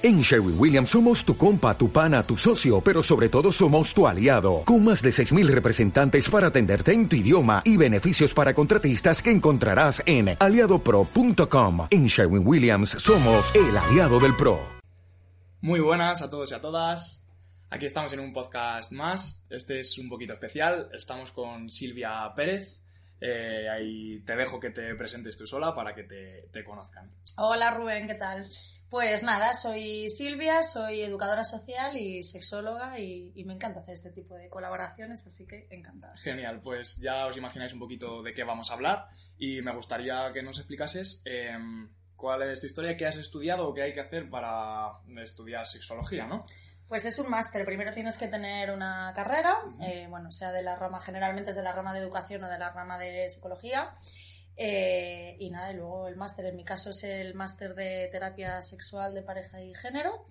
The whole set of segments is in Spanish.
En Sherwin Williams somos tu compa, tu pana, tu socio, pero sobre todo somos tu aliado, con más de 6.000 representantes para atenderte en tu idioma y beneficios para contratistas que encontrarás en aliadopro.com. En Sherwin Williams somos el aliado del PRO. Muy buenas a todos y a todas. Aquí estamos en un podcast más. Este es un poquito especial. Estamos con Silvia Pérez. Eh, ahí te dejo que te presentes tú sola para que te, te conozcan. Hola Rubén, ¿qué tal? Pues nada, soy Silvia, soy educadora social y sexóloga y, y, me encanta hacer este tipo de colaboraciones, así que encantada. Genial, pues ya os imagináis un poquito de qué vamos a hablar y me gustaría que nos explicases eh, cuál es tu historia, qué has estudiado o qué hay que hacer para estudiar sexología, ¿no? Pues es un máster. Primero tienes que tener una carrera, eh, bueno, sea de la rama, generalmente es de la rama de educación o de la rama de psicología. Eh, y nada, y luego el máster, en mi caso es el máster de terapia sexual de pareja y género.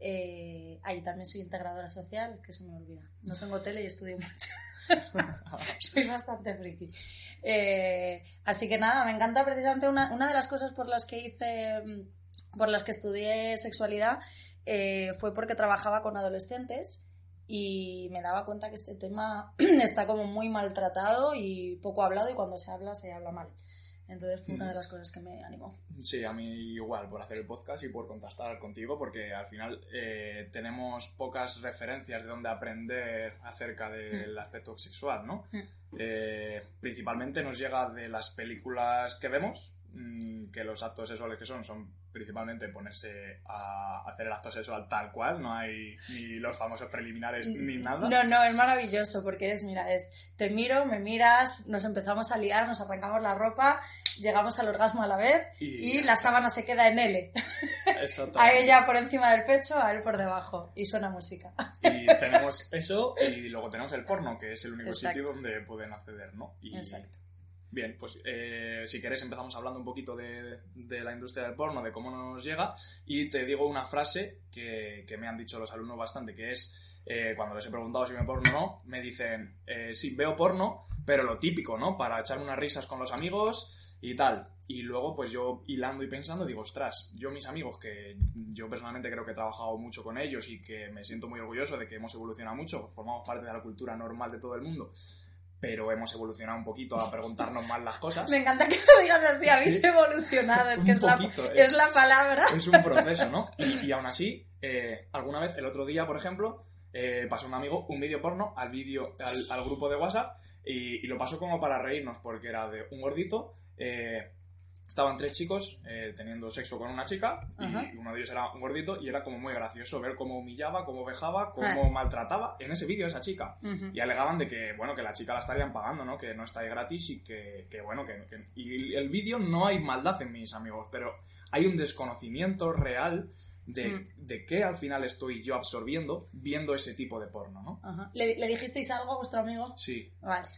Eh, ahí también soy integradora social, que se me olvida. No tengo tele y estudio mucho. soy bastante friki. Eh, así que nada, me encanta precisamente una, una de las cosas por las que hice, por las que estudié sexualidad, eh, fue porque trabajaba con adolescentes y me daba cuenta que este tema está como muy maltratado y poco hablado y cuando se habla se habla mal. Entonces fue una de las cosas que me animó. Sí, a mí igual, por hacer el podcast y por contactar contigo, porque al final eh, tenemos pocas referencias de donde aprender acerca del aspecto sexual, ¿no? Eh, principalmente nos llega de las películas que vemos, que los actos sexuales que son son principalmente ponerse a hacer el acto sexual tal cual, no hay ni los famosos preliminares ni nada. No, no, es maravilloso porque es, mira, es te miro, me miras, nos empezamos a liar, nos arrancamos la ropa, llegamos al orgasmo a la vez y, y la sábana se queda en L. a ella por encima del pecho, a él por debajo y suena música. y tenemos eso y luego tenemos el porno, que es el único Exacto. sitio donde pueden acceder, ¿no? Y, Exacto. Bien, pues eh, si queréis empezamos hablando un poquito de, de, la industria del porno, de cómo nos llega, y te digo una frase que, que me han dicho los alumnos bastante, que es, eh, cuando les he preguntado si me porno o no, me dicen, eh, sí, veo porno, pero lo típico, ¿no? Para echar unas risas con los amigos y tal. Y luego, pues yo hilando y pensando, digo, ostras, yo mis amigos, que yo personalmente creo que he trabajado mucho con ellos y que me siento muy orgulloso de que hemos evolucionado mucho, formamos parte de la cultura normal de todo el mundo pero hemos evolucionado un poquito a preguntarnos más las cosas. Me encanta que lo digas así, habéis sí. evolucionado, es que es, poquito, la, es, es, la, palabra. Es un proceso, ¿no? Y, y aún así, eh, alguna vez, el otro día, por ejemplo, eh, pasó un amigo un vídeo porno al, vídeo, al, al, grupo de WhatsApp y, y, lo pasó como para reírnos porque era de un gordito. Eh, estaban tres chicos eh, teniendo sexo con una chica y Ajá. uno de ellos era un gordito y era como muy gracioso ver cómo humillaba, cómo vejaba, cómo maltrataba en ese vídeo a esa chica. Uh -huh. Y alegaban de que, bueno, que la chica la estarían pagando, ¿no? Que no está ahí gratis y que, que bueno, que... que y el vídeo no hay maldad en mis amigos, pero hay un desconocimiento real de, mm. de qué al final estoy yo absorbiendo viendo ese tipo de porno, ¿no? Ajá. ¿Le, ¿Le, dijisteis algo a vuestro amigo? Sí. Vale.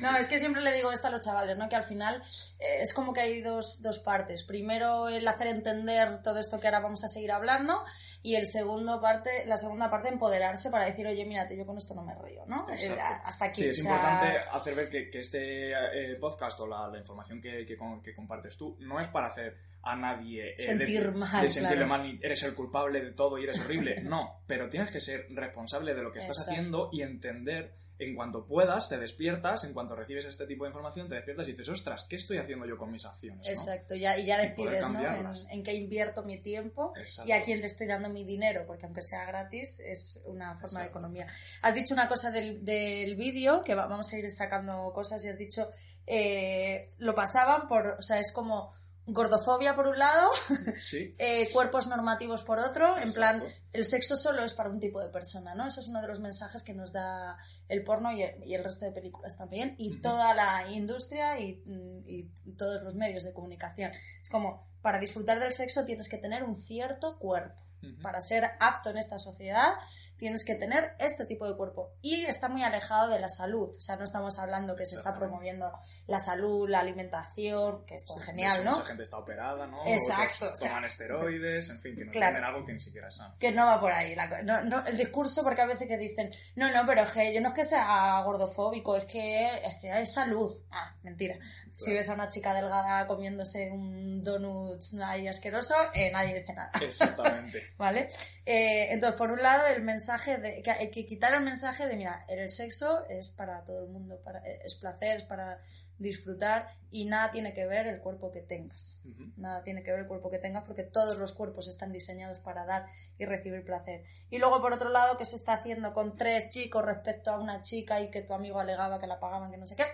no, es que siempre le digo esto a los chavales, ¿no? Que al final eh, es como que hay dos, dos partes. Primero el hacer entender todo esto que ahora vamos a seguir hablando y el segundo parte, la segunda parte empoderarse para decir, oye, mírate, yo con esto no me río, ¿no? Eh, hasta aquí. Sí, es o sea... importante hacer ver que, que este eh, podcast o la, la información que, que, que compartes tú no es para hacer a nadie eh, sentir de, mal, de sentirle claro. mal, eres el culpable de todo y eres horrible. No, pero tienes que ser responsable de lo que estás Exacto. haciendo y entender en cuanto puedas, te despiertas, en cuanto recibes este tipo de información, te despiertas y dices, ostras, ¿qué estoy haciendo yo con mis acciones? Exacto, ¿no? ya, y ya decides, ¿no? En, en, qué invierto mi tiempo Exacto. y a quién le estoy dando mi dinero, porque aunque sea gratis, es una forma Exacto. de economía. Has dicho una cosa del, del vídeo, que va, vamos a ir sacando cosas, y has dicho, eh, lo pasaban por, o sea, es como gordofobia por un lado, sí. eh, cuerpos normativos por otro, Exacto. en plan, el sexo solo es para un tipo de persona, ¿no? Eso es uno de los mensajes que nos da el porno y el, y el resto de películas también, y uh -huh. toda la industria y, y, todos los medios de comunicación. Es como, para disfrutar del sexo tienes que tener un cierto cuerpo. Para ser apto en esta sociedad tienes que tener este tipo de cuerpo. Y está muy alejado de la salud. O sea, no estamos hablando que se está promoviendo la salud, la alimentación, que esto es genial, ¿no? Mucha gente está operada, ¿no? Exacto. Otros toman esteroides, en fin, que no tienen algo que ni siquiera es Que no va por ahí. no, no, el discurso, porque a veces que dicen, no, no, pero es que yo no es que sea gordofóbico, es que, es que hay salud. Ah, mentira. Si ves a una chica delgada comiéndose un donut ahí asqueroso, eh, nadie dice nada. Exactamente. ¿Vale? Eh, entonces, por un lado, el mensaje de que hay que quitar el mensaje de mira el sexo es para todo el mundo para, es placer es para disfrutar y nada tiene que ver el cuerpo que tengas. Nada tiene que ver el cuerpo que tengas porque todos los cuerpos están diseñados para dar y recibir placer. Y luego por otro lado que se está haciendo con tres chicos respecto a una chica y que tu amigo alegaba que la pagaban que no sé qué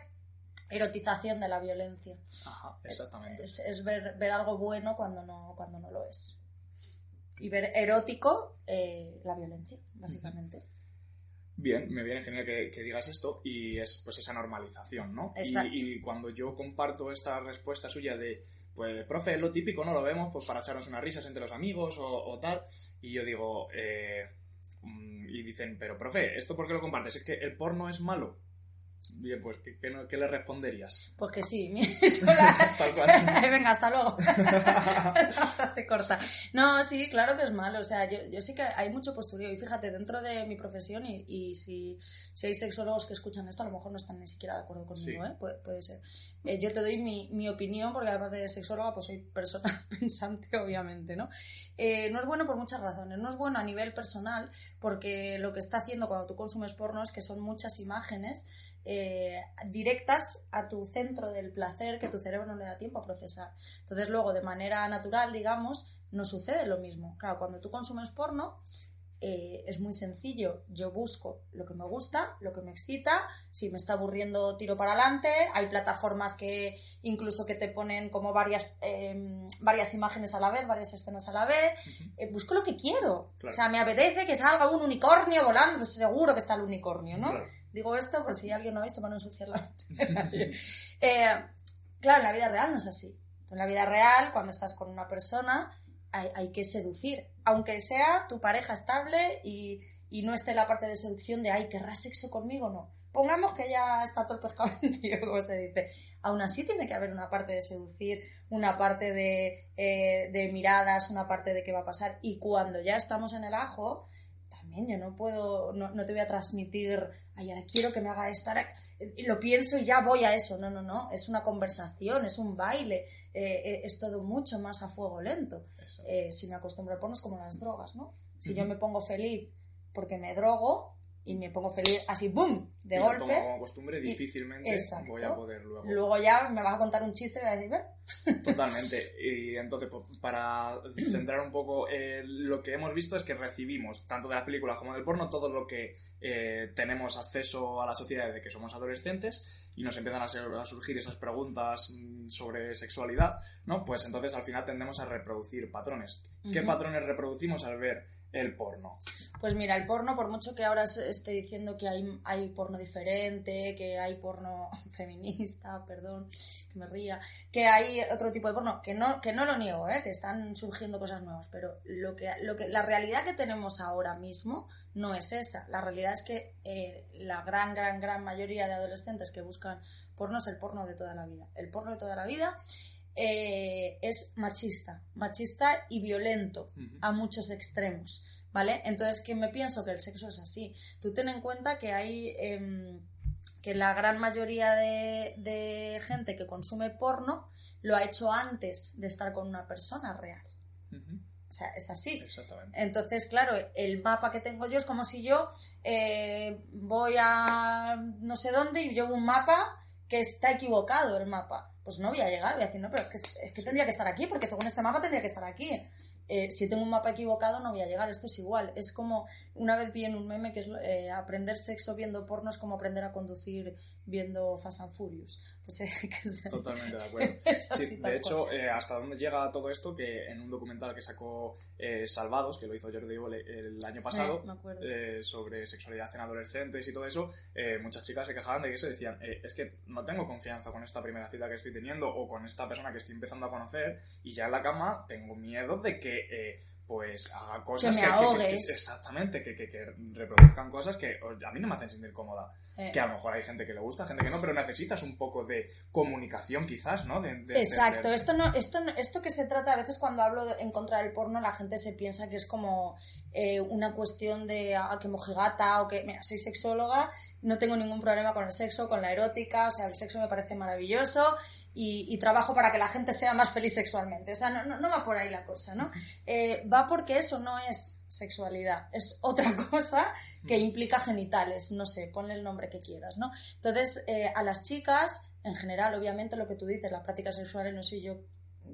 erotización de la violencia. Ajá, exactamente. Es, ver, ver algo bueno cuando no cuando no lo es y ver erótico eh, la violencia, básicamente. Bien, me viene genial que, digas esto y es pues esa normalización, ¿no? Y, cuando yo comparto esta respuesta suya de, pues, profe, lo típico, ¿no? Lo vemos pues para echarnos unas risas entre los amigos o, tal, y yo digo, eh, mm, y dicen, pero profe, ¿esto por qué lo compartes? ¿Es que el porno es malo? Bien, pues, ¿qué, le responderías? Pues que sí. Venga, hasta luego. Se corta. No, sí, claro que es malo. O sea, yo, yo sí que hay mucho postureo. Y fíjate, dentro de mi profesión, y, y si, si, hay sexólogos que escuchan esto, a lo mejor no están ni siquiera de acuerdo conmigo, ¿eh? Puede, puede ser. Eh, yo te doy mi, mi, opinión, porque además de sexóloga, pues soy persona pensante, obviamente, ¿no? Eh, no es bueno por muchas razones. No es bueno a nivel personal, porque lo que está haciendo cuando tú consumes porno es que son muchas imágenes eh, directas a tu centro del placer que tu cerebro no le da tiempo a procesar. Entonces luego, de manera natural, digamos, no sucede lo mismo. Claro, cuando tú consumes porno, eh, es muy sencillo. Yo busco lo que me gusta, lo que me excita. Si me está aburriendo, tiro para adelante. Hay plataformas que incluso que te ponen como varias, em, varias imágenes a la vez, varias escenas a la vez. Eh, busco lo que quiero. O sea, me apetece que salga un unicornio volando, pues seguro que está el unicornio, ¿no? Digo esto por si alguien no ha visto para no ensuciar la mente. Eh, claro, en la vida real no es así. En la vida real, cuando estás con una persona, hay, que seducir. Aunque sea tu pareja estable y, no esté la parte de seducción de, ay, ¿querrás sexo conmigo? No. Pongamos que ya está todo el pescado vendido, como se dice. Aún así tiene que haber una parte de seducir, una parte de, eh, de miradas, una parte de qué va a pasar. Y cuando ya estamos en el ajo, también yo no puedo, no, no te voy a transmitir, ay, ahora quiero que me haga esto, lo pienso y ya voy a eso. No, no, no, es una conversación, es un baile, eh, eh, es todo mucho más a fuego lento. Eh, si me acostumbro a ponernos como las drogas, ¿no? Si yo me pongo feliz porque me drogo, y me pongo feliz así, ¡boom! de golpe. Lo como costumbre, difícilmente voy a poder luego. Luego ya me vas a contar un chiste y voy a decir, ¿Ve? Totalmente. Y entonces, para centrar un poco, eh, lo que hemos visto es que recibimos, tanto de las películas como del porno, todo lo que eh, tenemos acceso a la sociedad desde que somos adolescentes y nos empiezan a, a, surgir esas preguntas mm, sobre sexualidad, ¿no? Pues entonces al final tendemos a reproducir patrones. ¿Qué patrones reproducimos al ver el porno? Pues mira, el porno, por mucho que ahora se esté diciendo que hay, hay porno diferente, que hay porno feminista, perdón, que me ría, que hay otro tipo de porno, que no, que no lo niego, ¿eh? que están surgiendo cosas nuevas, pero lo que, lo que, la realidad que tenemos ahora mismo no es esa. La realidad es que eh, la gran, gran, gran mayoría de adolescentes que buscan porno es el porno de toda la vida. El porno de toda la vida eh, es machista, machista y violento a muchos extremos, ¿vale? Entonces, que me pienso que el sexo es así. Tú ten en cuenta que hay, em, que la gran mayoría de, gente que consume porno lo ha hecho antes de estar con una persona real. O sea, es así. Entonces, claro, el mapa que tengo yo es como si yo eh, voy a no sé dónde y llevo un mapa que está equivocado el mapa pues no voy a llegar, voy a decir, no, pero es que, es que tendría que estar aquí, porque según este mapa tendría que estar aquí. Eh, si tengo un mapa equivocado no voy a llegar, esto es igual. Es como, una vez vi en un meme que es eh, aprender sexo viendo porno es como aprender a conducir viendo Fast and Furious. Pues, eh, Totalmente de acuerdo. de hecho, hasta dónde llega todo esto, que en un documental que sacó Salvados, que lo hizo Jordi Evole el año pasado, sobre sexualidad en adolescentes y todo eso, muchas chicas se quejaban de que se decían, es que no tengo confianza con esta primera cita que estoy teniendo o con esta persona que estoy empezando a conocer y ya en la cama tengo miedo de que eh, pues haga cosas Que me ahogues. exactamente, que, que, que reproduzcan cosas que a mí no me hacen sentir cómoda. Eh. Que a lo mejor hay gente que le gusta, gente que no, pero necesitas un poco de comunicación quizás, ¿no? De- Exacto, de- esto no, esto no- esto que se trata a veces cuando hablo de- en contra del porno, la gente se piensa que es como eh, una cuestión de ah, que mojigata o que mira, soy sexóloga, no tengo ningún problema con el sexo, con la erótica, o sea, el sexo me parece maravilloso y, y trabajo para que la gente sea más feliz sexualmente. O sea, no, no, no va por ahí la cosa, ¿no? Eh, va porque eso no es sexualidad, es otra cosa que implica genitales, no sé, ponle el nombre que quieras, ¿no? Entonces, eh, a las chicas, en general, obviamente lo que tú dices, las prácticas sexuales, no soy yo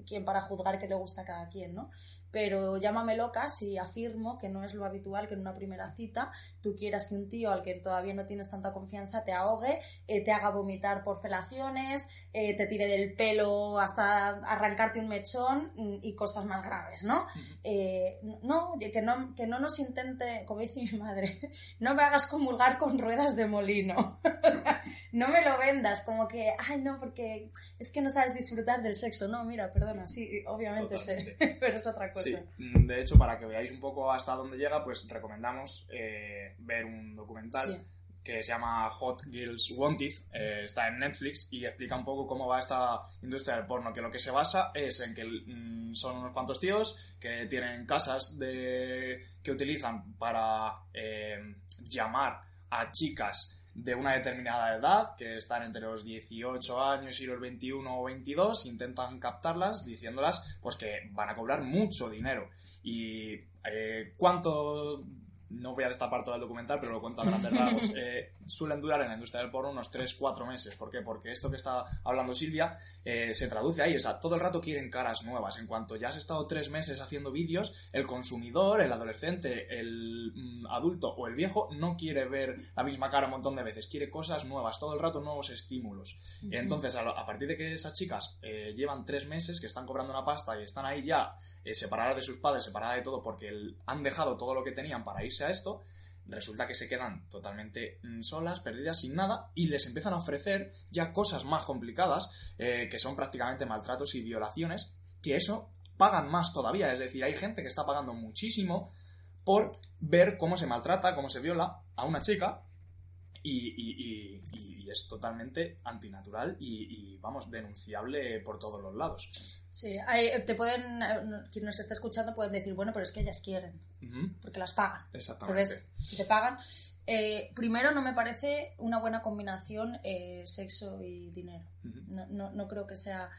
quien para juzgar qué le gusta a cada quien, ¿no? Pero llámame loca si afirmo que no es lo habitual que en una primera cita tú quieras que un tío al que todavía no tienes tanta confianza te ahogue, eh, te haga vomitar por felaciones, eh, te tire del pelo hasta arrancarte un mechón mm, y cosas más graves, ¿no? Eh, no, que no, que no nos intente, como dice mi madre, no me hagas comulgar con ruedas de molino. no me lo vendas como que, ay, no, porque es que no sabes disfrutar del sexo. No, mira, perdona, sí, obviamente sé, pero es otra cosa. Sí, mm, de hecho, para que veáis un poco hasta dónde llega, pues recomendamos eh, ver un documental Sí. que se llama Hot Girls Wanted, eh, está en Netflix y explica un poco cómo va esta industria del porno, que lo que se basa es en que mm, son unos cuantos tíos que tienen casas de, que utilizan para eh, llamar a chicas de una determinada edad, que están entre los 18 años y los 21 o 22, intentan captarlas diciéndolas pues que van a cobrar mucho dinero. Y eh, cuánto, no voy a destapar todo el documental, pero lo cuento a grandes rasgos, eh, suelen durar en la industria del porno unos 3-4 meses. ¿Por qué? Porque esto que está hablando Silvia eh, se traduce ahí, o sea, todo el rato quieren caras nuevas. En cuanto ya has estado 3 meses haciendo vídeos, el consumidor, el adolescente, el mm, adulto o el viejo no quiere ver la misma cara un montón de veces, quiere cosas nuevas, todo el rato nuevos estímulos. Entonces, a, lo- a partir de que esas chicas eh, llevan 3 meses, que están cobrando una pasta y están ahí ya eh, separadas de sus padres, separadas de todo, porque han dejado todo lo que tenían para irse a esto, resulta que se quedan totalmente mm, solas, perdidas, sin nada, y les empiezan a ofrecer ya cosas más complicadas, eh, que son prácticamente maltratos y violaciones, que eso pagan más todavía. Es decir, hay gente que está pagando muchísimo por ver cómo se maltrata, cómo se viola a una chica, y- y es totalmente antinatural y, y, vamos, denunciable por todos los lados. Sí, hay- te pueden, eh, quien nos está escuchando pueden decir, bueno, pero es que ellas quieren, porque las pagan. Exactamente. Entonces, si te pagan, eh, primero no me parece una buena combinación eh, sexo y dinero. No, no, no creo que sea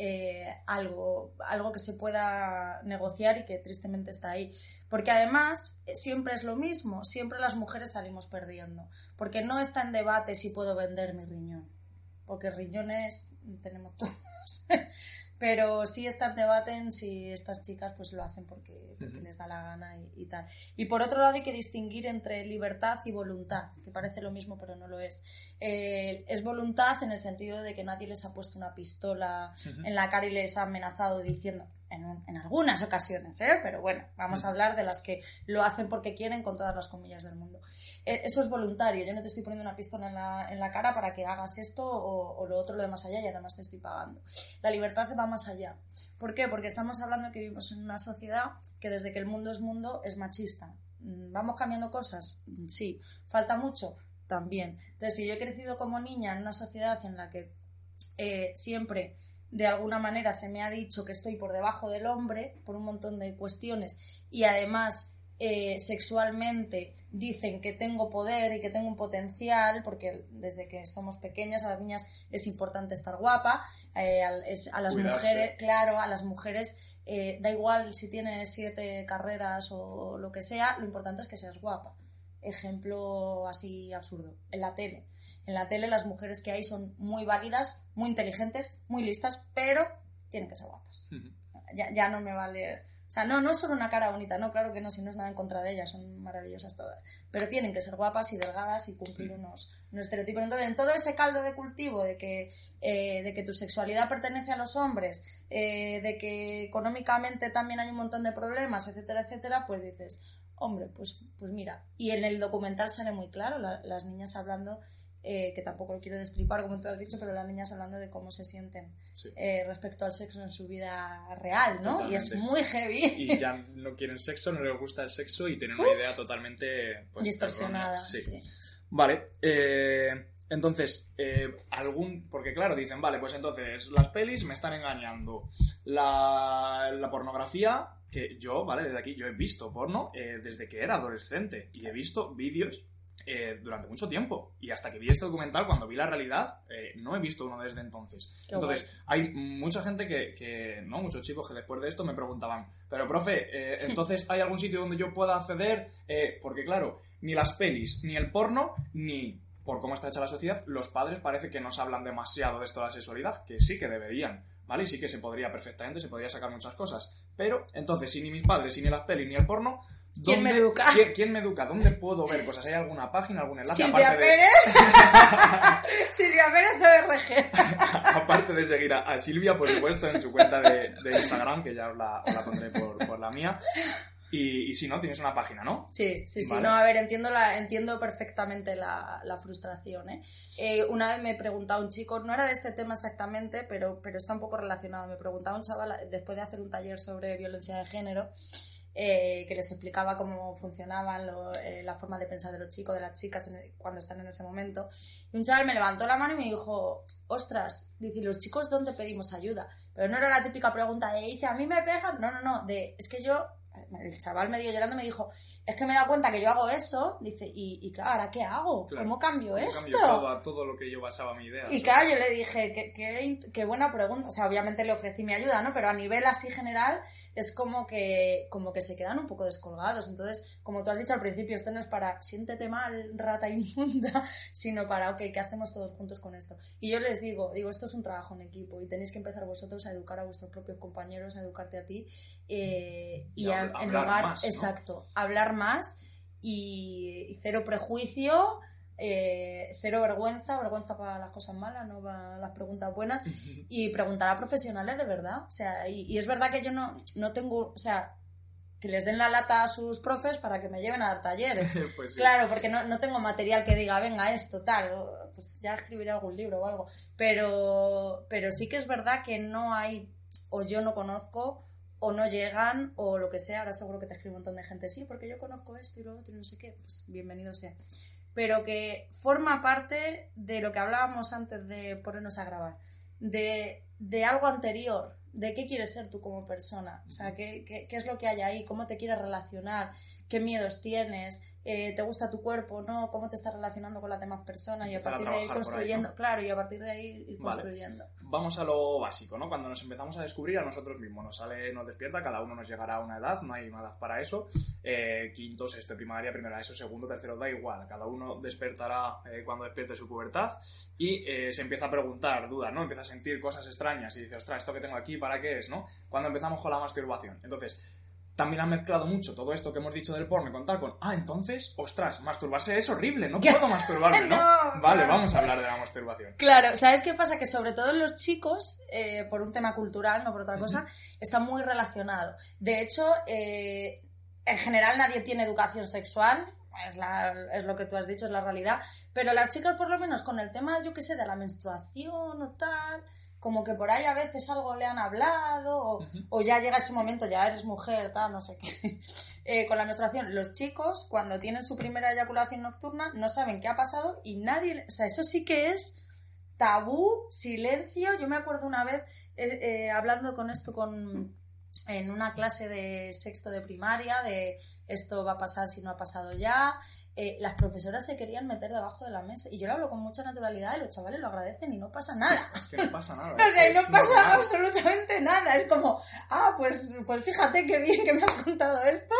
eh, algo, algo que se pueda negociar y que tristemente está ahí. Porque además eh, siempre es lo mismo, siempre las mujeres salimos perdiendo. Porque no está en debate si puedo vender mi riñón. Porque riñones tenemos todos. Pero sí está en debate en si estas chicas pues lo hacen porque, porque les da la gana y, y tal. Y por otro lado hay que distinguir entre libertad y voluntad, que parece lo mismo pero no lo es. Eh, es voluntad en el sentido de que nadie les ha puesto una pistola en la cara y les ha amenazado diciendo, en, un- en algunas ocasiones, ¿eh? pero bueno, vamos a hablar de las que lo hacen porque quieren con todas las comillas del mundo. Eh, eso es voluntario, yo no te estoy poniendo una pistola en la, en la cara para que hagas esto o, o lo otro, lo de más allá y además te estoy pagando. La libertad va más allá. ¿Por qué? Porque estamos hablando que vivimos en una sociedad que desde que el mundo es mundo es machista. Mm, ¿Vamos cambiando cosas? Mm, Sí. ¿Falta mucho? También. Entonces, si yo he crecido como niña en una sociedad en la que eh, siempre de alguna manera se me ha dicho que estoy por debajo del hombre por un montón de cuestiones y además eh, sexualmente dicen que tengo poder y que tengo un potencial porque desde que somos pequeñas a las niñas es importante estar guapa eh, es- a las Cuidarse. mujeres claro a las mujeres eh, da igual si tienes siete carreras o lo que sea lo importante es que seas guapa ejemplo así absurdo en la tele en la tele las mujeres que hay son muy válidas, muy inteligentes, muy listas, pero tienen que ser guapas. Ya, ya no me vale... O sea, no, no es solo una cara bonita, no, claro que no, si no es nada en contra de ellas, son maravillosas todas. Pero tienen que ser guapas y delgadas y cumplir unos, unos estereotipos. Entonces, en todo ese caldo de cultivo de que, eh, de que tu sexualidad pertenece a los hombres, eh, de que económicamente también hay un montón de problemas, etcétera, etcétera, pues dices, hombre, pues, pues mira. Y en el documental sale muy claro, la- las niñas hablando eh, que tampoco lo quiero destripar como tú has dicho, pero las niñas hablando de cómo se sienten Sí. eh, respecto al sexo en su vida real, ¿no? Y es muy heavy. Y ya no quieren sexo, no les gusta el sexo y tienen una idea totalmente pues, distorsionada. Sí. sí. Vale, eh, entonces, algún. Porque claro, dicen, vale, pues entonces las pelis me están engañando. La, la pornografía, que yo, vale, desde aquí yo he visto porno eh, desde que era adolescente y he visto vídeos eh, durante mucho tiempo. Y hasta que vi este documental, cuando vi la realidad, eh, no he visto uno desde entonces. Qué entonces, hay mucha gente que, que, no, muchos chicos que después de esto me preguntaban, pero profe, eh, entonces hay algún sitio donde yo pueda acceder, porque claro, ni las pelis, ni el porno, ni por cómo está hecha la sociedad, los padres parece que nos hablan demasiado de esto de la sexualidad, que sí que deberían, ¿vale? Y sí que se podría perfectamente, se podría sacar muchas cosas. Pero, entonces, si ni mis padres, ni las pelis, ni el porno, ¿Quién me ¿dónde- educa? ¿quién, quién me educa? ¿Dónde puedo ver cosas? ¿Hay alguna página, algún enlace? Silvia aparte de- Pérez. Silvia Pérez ORG. aparte de seguir a, a Silvia, por supuesto, en su cuenta de, de Instagram, que ya os la, os la pondré por, por la mía. Y, y si no, tienes una página, ¿no? Sí, sí, sí. No, a ver, entiendo, la, entiendo perfectamente la, la frustración. ¿eh? Eh, una vez me preguntaba un chico, no era de este tema exactamente, pero, pero está un poco relacionado. Me preguntaba un chaval, después de hacer un taller sobre violencia de género, eh, que les explicaba cómo funcionaban lo- eh, la forma de pensar de los chicos, de las chicas en- cuando están en ese momento. Y un chaval me levantó la mano y me dijo, ostras, dice, ¿y los chicos dónde pedimos ayuda? Pero no era la típica pregunta de, ¿y si a mí me pegan? No, no, no, de, es que yo, el chaval medio llorando me dijo, es que me he dado cuenta que yo hago eso, dice, y, y claro, ¿ahora qué hago? Claro. ¿Cómo cambio ¿Cómo esto? cambio todo, a todo lo que yo basaba mi idea? Y claro, yo le dije, qué, qué, qué buena pregunta. O sea, obviamente le ofrecí mi ayuda, ¿no? Pero a nivel así general es como que, como que se quedan un poco descolgados. Entonces, como tú has dicho al principio, esto no es para siéntete mal, rata inmunda, sino para, ok, ¿qué hacemos todos juntos con esto? Y yo les digo, digo, esto es un trabajo en equipo y tenéis que empezar vosotros a educar a vuestros propios compañeros, a educarte a ti eh, y, Y a- en lugar, más, ¿no? exacto, hablar más y, y cero prejuicio eh, cero vergüenza, vergüenza para las cosas malas, no para las preguntas buenas, y preguntar a profesionales de verdad. O sea, y, y es verdad que yo no, no tengo, o sea, que les den la lata a sus profes para que me lleven a dar talleres. Pues sí. Claro, porque no, no tengo material que diga, venga, esto, tal, pues ya escribiré algún libro o algo. Pero, pero sí que es verdad que no hay, o yo no conozco, o no llegan, o lo que sea. Ahora seguro que te escribe un montón de gente, sí, porque yo conozco esto y lo otro y no sé qué. Pues bienvenido sea. Pero que forma parte de lo que hablábamos antes de ponernos a grabar, de, de algo anterior, de qué quieres ser tú como persona, o sea, qué, qué, qué es lo que hay ahí, cómo te quieres relacionar, qué miedos tienes, eh, te gusta tu cuerpo, ¿no? Cómo te estás relacionando con las demás personas y a partir de ahí por ahí, construyendo, ¿no? claro, y a partir de ahí ir Vale. construyendo. Vamos a lo básico, ¿no? Cuando nos empezamos a descubrir a nosotros mismos, nos sale, nos despierta, cada uno nos llegará a una edad, no hay una edad para eso. Eh, quinto, sexto, primaria, primera eso, segundo, tercero, da igual. Cada uno despertará eh, cuando despierte su pubertad y eh, se empieza a preguntar, dudas, ¿no? Empieza a sentir cosas extrañas y dice, ostras, esto que tengo aquí, ¿para qué es, no? Cuando empezamos con la masturbación. Entonces, también han mezclado mucho todo esto que hemos dicho del porno contar con, ah, entonces, ostras, masturbarse es horrible, no puedo masturbarme, ¿no? No, vale, vamos a hablar de la masturbación. Claro, ¿sabes qué pasa? Que sobre todo los chicos, eh, por un tema cultural, no por otra cosa, está muy relacionado. De hecho, eh, en general nadie tiene educación sexual, es, la- es lo que tú has dicho, es la realidad, pero las chicas por lo menos con el tema, yo qué sé, de la menstruación o tal, como que por ahí a veces algo le han hablado, o, o ya llega ese momento, ya eres mujer, tal, no sé qué. Eh, con la menstruación, los chicos, cuando tienen su primera eyaculación nocturna, no saben qué ha pasado y nadie, o sea, eso sí que es tabú, silencio. Yo me acuerdo una vez eh, eh, hablando con esto con en una clase de sexto de primaria, de esto va a pasar si no ha pasado ya. Eh, las profesoras se querían meter debajo de la mesa y yo lo hablo con mucha naturalidad y los chavales lo agradecen y no pasa nada. Es que no pasa nada. O sea, no pasa normal. absolutamente nada. Es como, ah, pues, pues fíjate qué bien que me has contado esto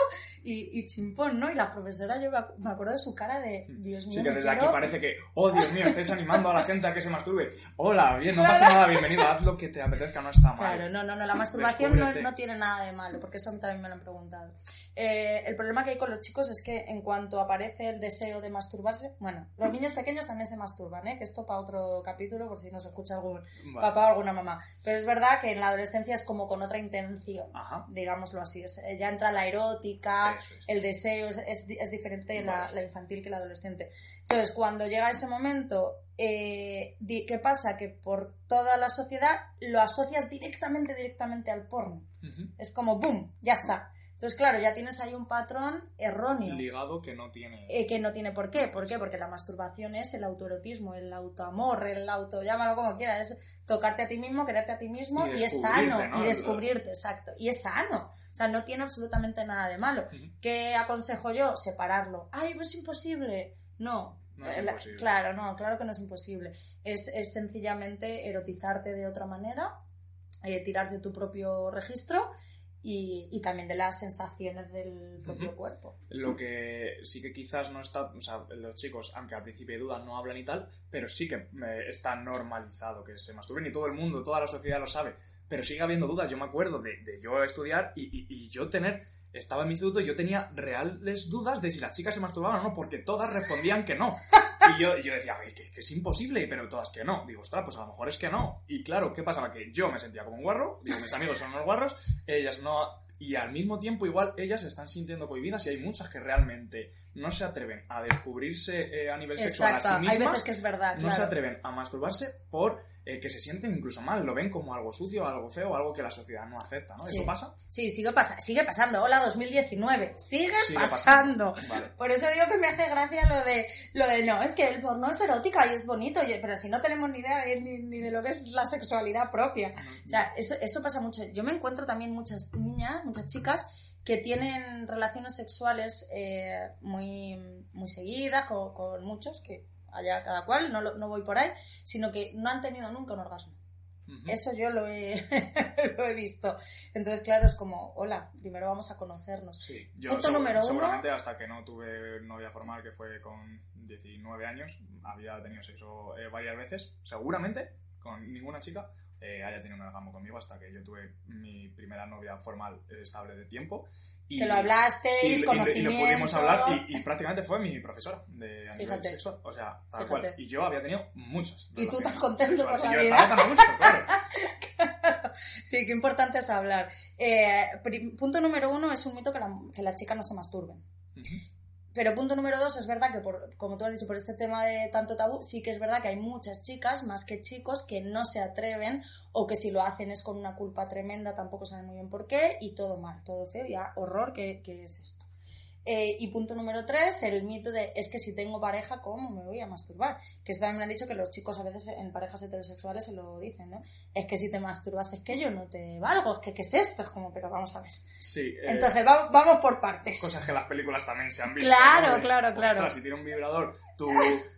y, y chimpón, ¿no? Y la profesora, yo me ac- me acuerdo de su cara de, Dios mío, Sí, que desde aquí quiero- parece que, oh Dios mío, estáis animando a la gente a que se masturbe. Hola, bien, no Claro. pasa nada, bienvenido, haz lo que te apetezca, no está mal. Claro, no, no, no, la masturbación no, no tiene nada de malo, porque eso también me lo han preguntado. Eh, el problema que hay con los chicos es que en cuanto aparece el deseo de masturbarse, bueno, los niños pequeños también se masturban, ¿eh? que esto para otro capítulo por si nos escucha algún Vale. papá o alguna mamá. Pero es verdad que en la adolescencia es como con otra intención, Ajá. digámoslo así. Es- ya entra la erótica, es. el deseo, es, es, diferente la, Vale. la infantil que la adolescente. Entonces, cuando llega ese momento, eh, ¿qué pasa? Que por toda la sociedad lo asocias directamente, directamente al porno. Es como, ¡boom! Ya está. Entonces, claro, ya tienes ahí un patrón erróneo. Ligado que no tiene. eh, que no tiene por qué. ¿Por qué? Porque la masturbación es el autoerotismo, el autoamor, el auto, llámalo como quieras, es tocarte a ti mismo, quererte a ti mismo Y y, es sano. ¿no? Y descubrirte, exacto. Y es sano. O sea, no tiene absolutamente nada de malo. ¿Qué aconsejo yo? Separarlo. ¡Ay, no es imposible! No. No es Eh, la- imposible. Claro, no, claro que no es imposible. Es, es sencillamente erotizarte de otra manera, eh, tirar de tu propio registro y, y también de las sensaciones del propio Ujú. cuerpo. Lo que sí que quizás no está, o sea, los chicos, aunque al principio hay dudas, no hablan y tal, pero sí que eh, está normalizado que se masturben y todo el mundo, toda la sociedad lo sabe. Pero sigue habiendo dudas. Yo me acuerdo de, de yo estudiar y, y- y yo tener, estaba en mi instituto y yo tenía reales dudas de si las chicas se masturbaban o no, porque todas respondían que no. Y yo, yo decía, "Oye, que, que es imposible, pero todas que no. Digo, ostras, pues a lo mejor es que no. Y claro, ¿qué pasaba? Que yo me sentía como un guarro, digo, mis amigos son unos guarros, ellas no. Y al mismo tiempo, igual, ellas se están sintiendo cohibidas y hay muchas que realmente no se atreven a descubrirse eh, a nivel sexual a sí hay mismas. veces que es verdad, No claro. se atreven a masturbarse por eh, que se sienten incluso mal, lo ven como algo sucio, algo feo, algo que la sociedad no acepta, ¿no? Sí. ¿Eso pasa? Sí, sigue, pasa, sigue pasando. Hola 2019. Sigue, Sigue pasando. pasando. Vale. Por eso digo que me hace gracia lo de, lo de no, es que el porno es erótica y es bonito, y- pero si no tenemos ni idea de, ni, ni de lo que es la sexualidad propia. O sea, eso, eso pasa mucho. Yo me encuentro también muchas niñas, muchas chicas que tienen relaciones sexuales eh, muy, muy seguidas con, con muchos, que allá cada cual, no, lo- no voy por ahí, sino que no han tenido nunca un orgasmo. Eso yo lo he, lo he visto. Entonces, claro, es como, hola, primero vamos a conocernos. Sí, yo Punto número uno. seguramente hasta que no tuve novia formal, que fue con 19 años, había tenido sexo eh, varias veces, seguramente con ninguna chica eh, haya tenido un orgasmo conmigo hasta que yo tuve mi primera novia formal eh, estable de tiempo. Y, Que lo hablasteis, y, y- y conocimiento. lo pudimos hablar y, y prácticamente fue mi profesora de a nivel sexual. O sea, tal Fíjate. cual. Y yo había tenido muchas. Y tú tan contento por la Y yo vida. estaba tan a gusto, claro. Sí, qué importante es hablar. Eh, punto número uno es un mito que, la- que las chicas no se masturben. Ujú. Pero punto número dos, es verdad que, por, como tú has dicho, por este tema de tanto tabú, sí que es verdad que hay muchas chicas, más que chicos, que no se atreven o que si lo hacen es con una culpa tremenda, tampoco saben muy bien por qué y todo mal, todo feo, ya horror, ¿qué, qué es esto? Eh, y punto número tres, el mito de es que si tengo pareja, ¿cómo me voy a masturbar? Que esto también me han dicho que los chicos a veces en parejas heterosexuales se lo dicen, ¿no? Es que si te masturbas es que yo no te valgo, es que ¿qué es esto? Es como, pero vamos a ver. Sí. eh, Entonces, va- vamos por partes. Cosas que en las películas también se han visto. Claro, ¿no? Claro, claro. "Ostras, si tiene un vibrador tu,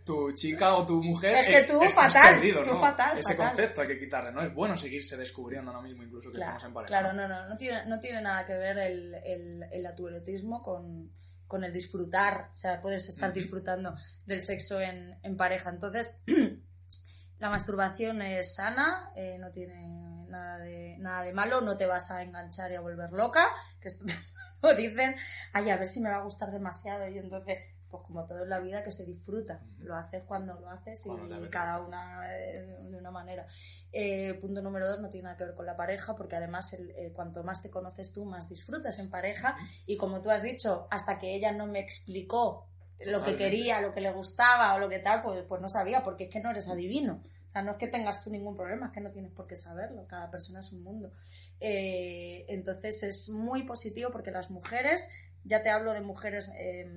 tu chica o tu mujer. Es que eh, tú estás fatal, perdido, tú ¿no? fatal, Ese fatal. concepto hay que quitarle. No es bueno seguirse descubriendo ahora mismo, incluso que Claro, estamos en pareja. claro, no, no, no tiene, no tiene nada que ver el, el, el atuerotismo con, con el disfrutar, o sea, puedes estar disfrutando del sexo en, en pareja. Entonces, la masturbación es sana, eh, no tiene nada de, nada de malo, no te vas a enganchar y a volver loca, que esto lo dicen, ay, a ver si me va a gustar demasiado, y entonces, pues como todo en la vida que se disfruta, lo haces cuando lo haces Cuando y cada una eh, de una manera. Eh, punto número dos, no tiene nada que ver con la pareja, porque además el- el- cuanto más te conoces tú, más disfrutas en pareja. Y como tú has dicho, hasta que ella no me explicó lo que quería, lo que le gustaba o lo que tal, pues, pues no sabía, porque es que no eres adivino. O sea, no es que tengas tú ningún problema, es que no tienes por qué saberlo. Cada persona es un mundo. Eh, entonces es muy positivo porque las mujeres, ya te hablo de mujeres eh,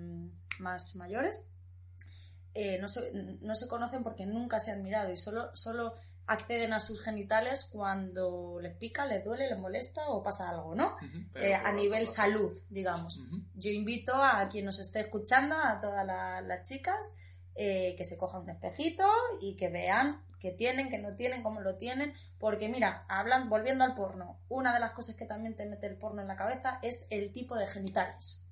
más mayores, eh, no, se, no se conocen porque nunca se han mirado y solo, solo acceden a sus genitales cuando les pica, les duele, les molesta o pasa algo, ¿no? Eh, a nivel salud, digamos. Yo invito a quien nos esté escuchando, a todas la- las chicas, eh, que se cojan un espejito y que vean qué tienen, qué no tienen, cómo lo tienen. Porque mira, hablan, volviendo al porno, una de las cosas que también te mete el porno en la cabeza es el tipo de genitales.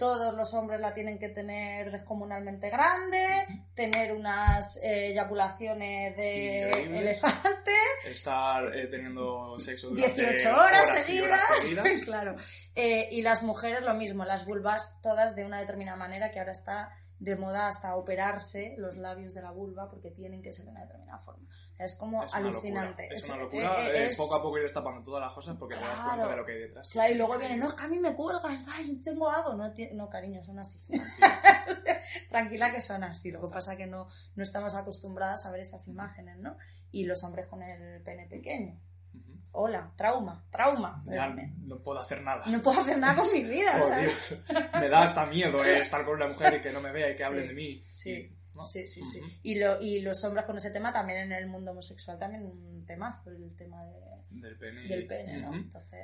Todos los hombres la tienen que tener descomunalmente grande, tener unas eh, eyaculaciones de Increíble. elefante, Estar eh, teniendo sexo durante 18 horas, y horas seguidas, seguidas. claro. Eh, y las mujeres lo mismo, las vulvas todas de una determinada manera que ahora está de moda hasta operarse los labios de la vulva porque tienen que ser de una determinada forma. O sea, es como Es alucinante. Es, una locura. eh, es- poco a poco ir destapando todas las cosas porque te das cuenta Claro. de lo que hay detrás. Claro, y luego viene, no, es que a mí me cuelgas, ay, tengo algo. No, no cariño, son así. Tranquila que son así. Lo que pasa es que no, no estamos acostumbradas a ver esas imágenes, ¿no? Y los hombres con el pene pequeño. Hola, trauma, trauma. Ya no puedo hacer nada. No puedo hacer nada con mi vida. Oh. Me da hasta miedo eh, estar con una mujer y que no me vea y que hablen Sí, de mí. Sí, sí, sí. Y, lo, y los hombres con ese tema también en el mundo homosexual también un temazo, el tema de- Del pene. del pene, ¿no? Entonces,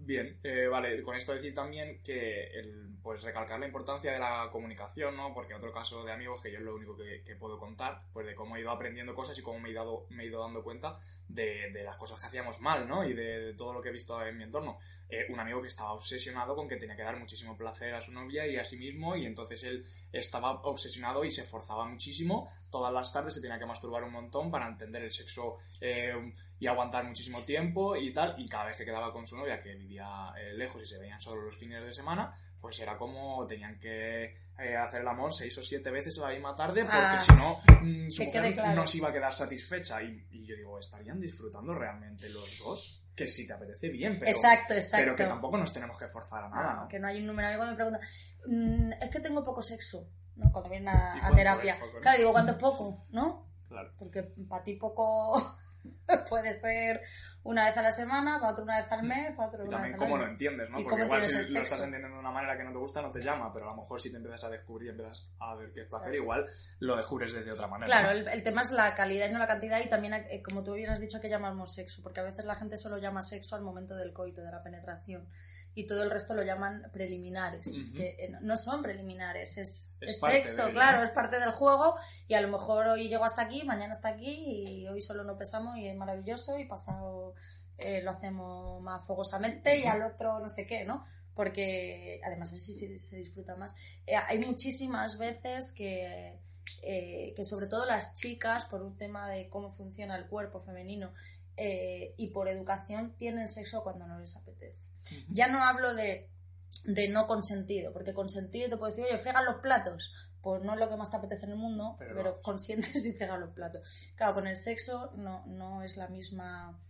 Bien, eh, vale, con esto decir también que el, pues recalcar la importancia de la comunicación, ¿no? Porque otro caso de amigos que yo es lo único que, que puedo contar, pues de cómo he ido aprendiendo cosas y cómo me he ido, me he ido dando cuenta de, de las cosas que hacíamos mal, ¿no? Y de, de todo lo que he visto en mi entorno. Eh, un amigo que estaba obsesionado con que tenía que dar muchísimo placer a su novia y a sí mismo y entonces él estaba obsesionado y se esforzaba muchísimo. Todas las tardes se tenía que masturbar un montón para entender el sexo eh, y aguantar muchísimo tiempo y tal. Y cada vez que quedaba con su novia, que vivía eh, lejos y se veían solo los fines de semana, pues era como tenían que hacer el amor seis o siete veces a la misma tarde porque Ah, si no, mm, su mujer claro. no se iba a quedar satisfecha. Y, y yo digo, ¿estarían disfrutando realmente los dos? Que si te apetece bien, pero, exacto, exacto. pero que tampoco nos tenemos que forzar a nada, que no hay un número. A mí cuando me preguntan, "Mm, es que tengo poco sexo, ¿no? Cuando vienen ¿Y a, terapia. es poco, no? Claro, digo, ¿cuánto es poco? ¿No? Claro. Porque para ti poco puede ser una vez a la semana, para otro una vez al mes, para otro Y una también vez al cómo lo entiendes, ¿no? ¿Y Porque igual si lo estás entendiendo de una manera que no te gusta, no te llama, pero a lo mejor si te empiezas a descubrir y empiezas a ver qué es placer, Exacto. igual lo descubres desde otra manera. Claro, ¿no? el, el tema es la calidad y no la cantidad y también, eh, como tú bien has dicho, que llamamos sexo, porque a veces la gente solo llama sexo al momento del coito, de la penetración, y todo el resto lo llaman preliminares, que eh, no son preliminares, es, Es es parte sexo, de claro, ¿no? es parte del juego y a lo mejor hoy llego hasta aquí, mañana hasta aquí y hoy solo no pesamos y es maravilloso y pasado eh, lo hacemos más fogosamente y al otro no sé qué, ¿no? Porque además así se, se disfruta más. Eh, hay muchísimas veces que, eh, que sobre todo las chicas, por un tema de cómo funciona el cuerpo femenino eh, y por educación, tienen sexo cuando no les apetece. Ya no hablo de, de no consentido, porque consentir te puedo decir, oye, fregan los platos. Pues no es lo que más te apetece en el mundo, Pero pero, consientes y fregas los platos. Claro, con el sexo no, no es la misma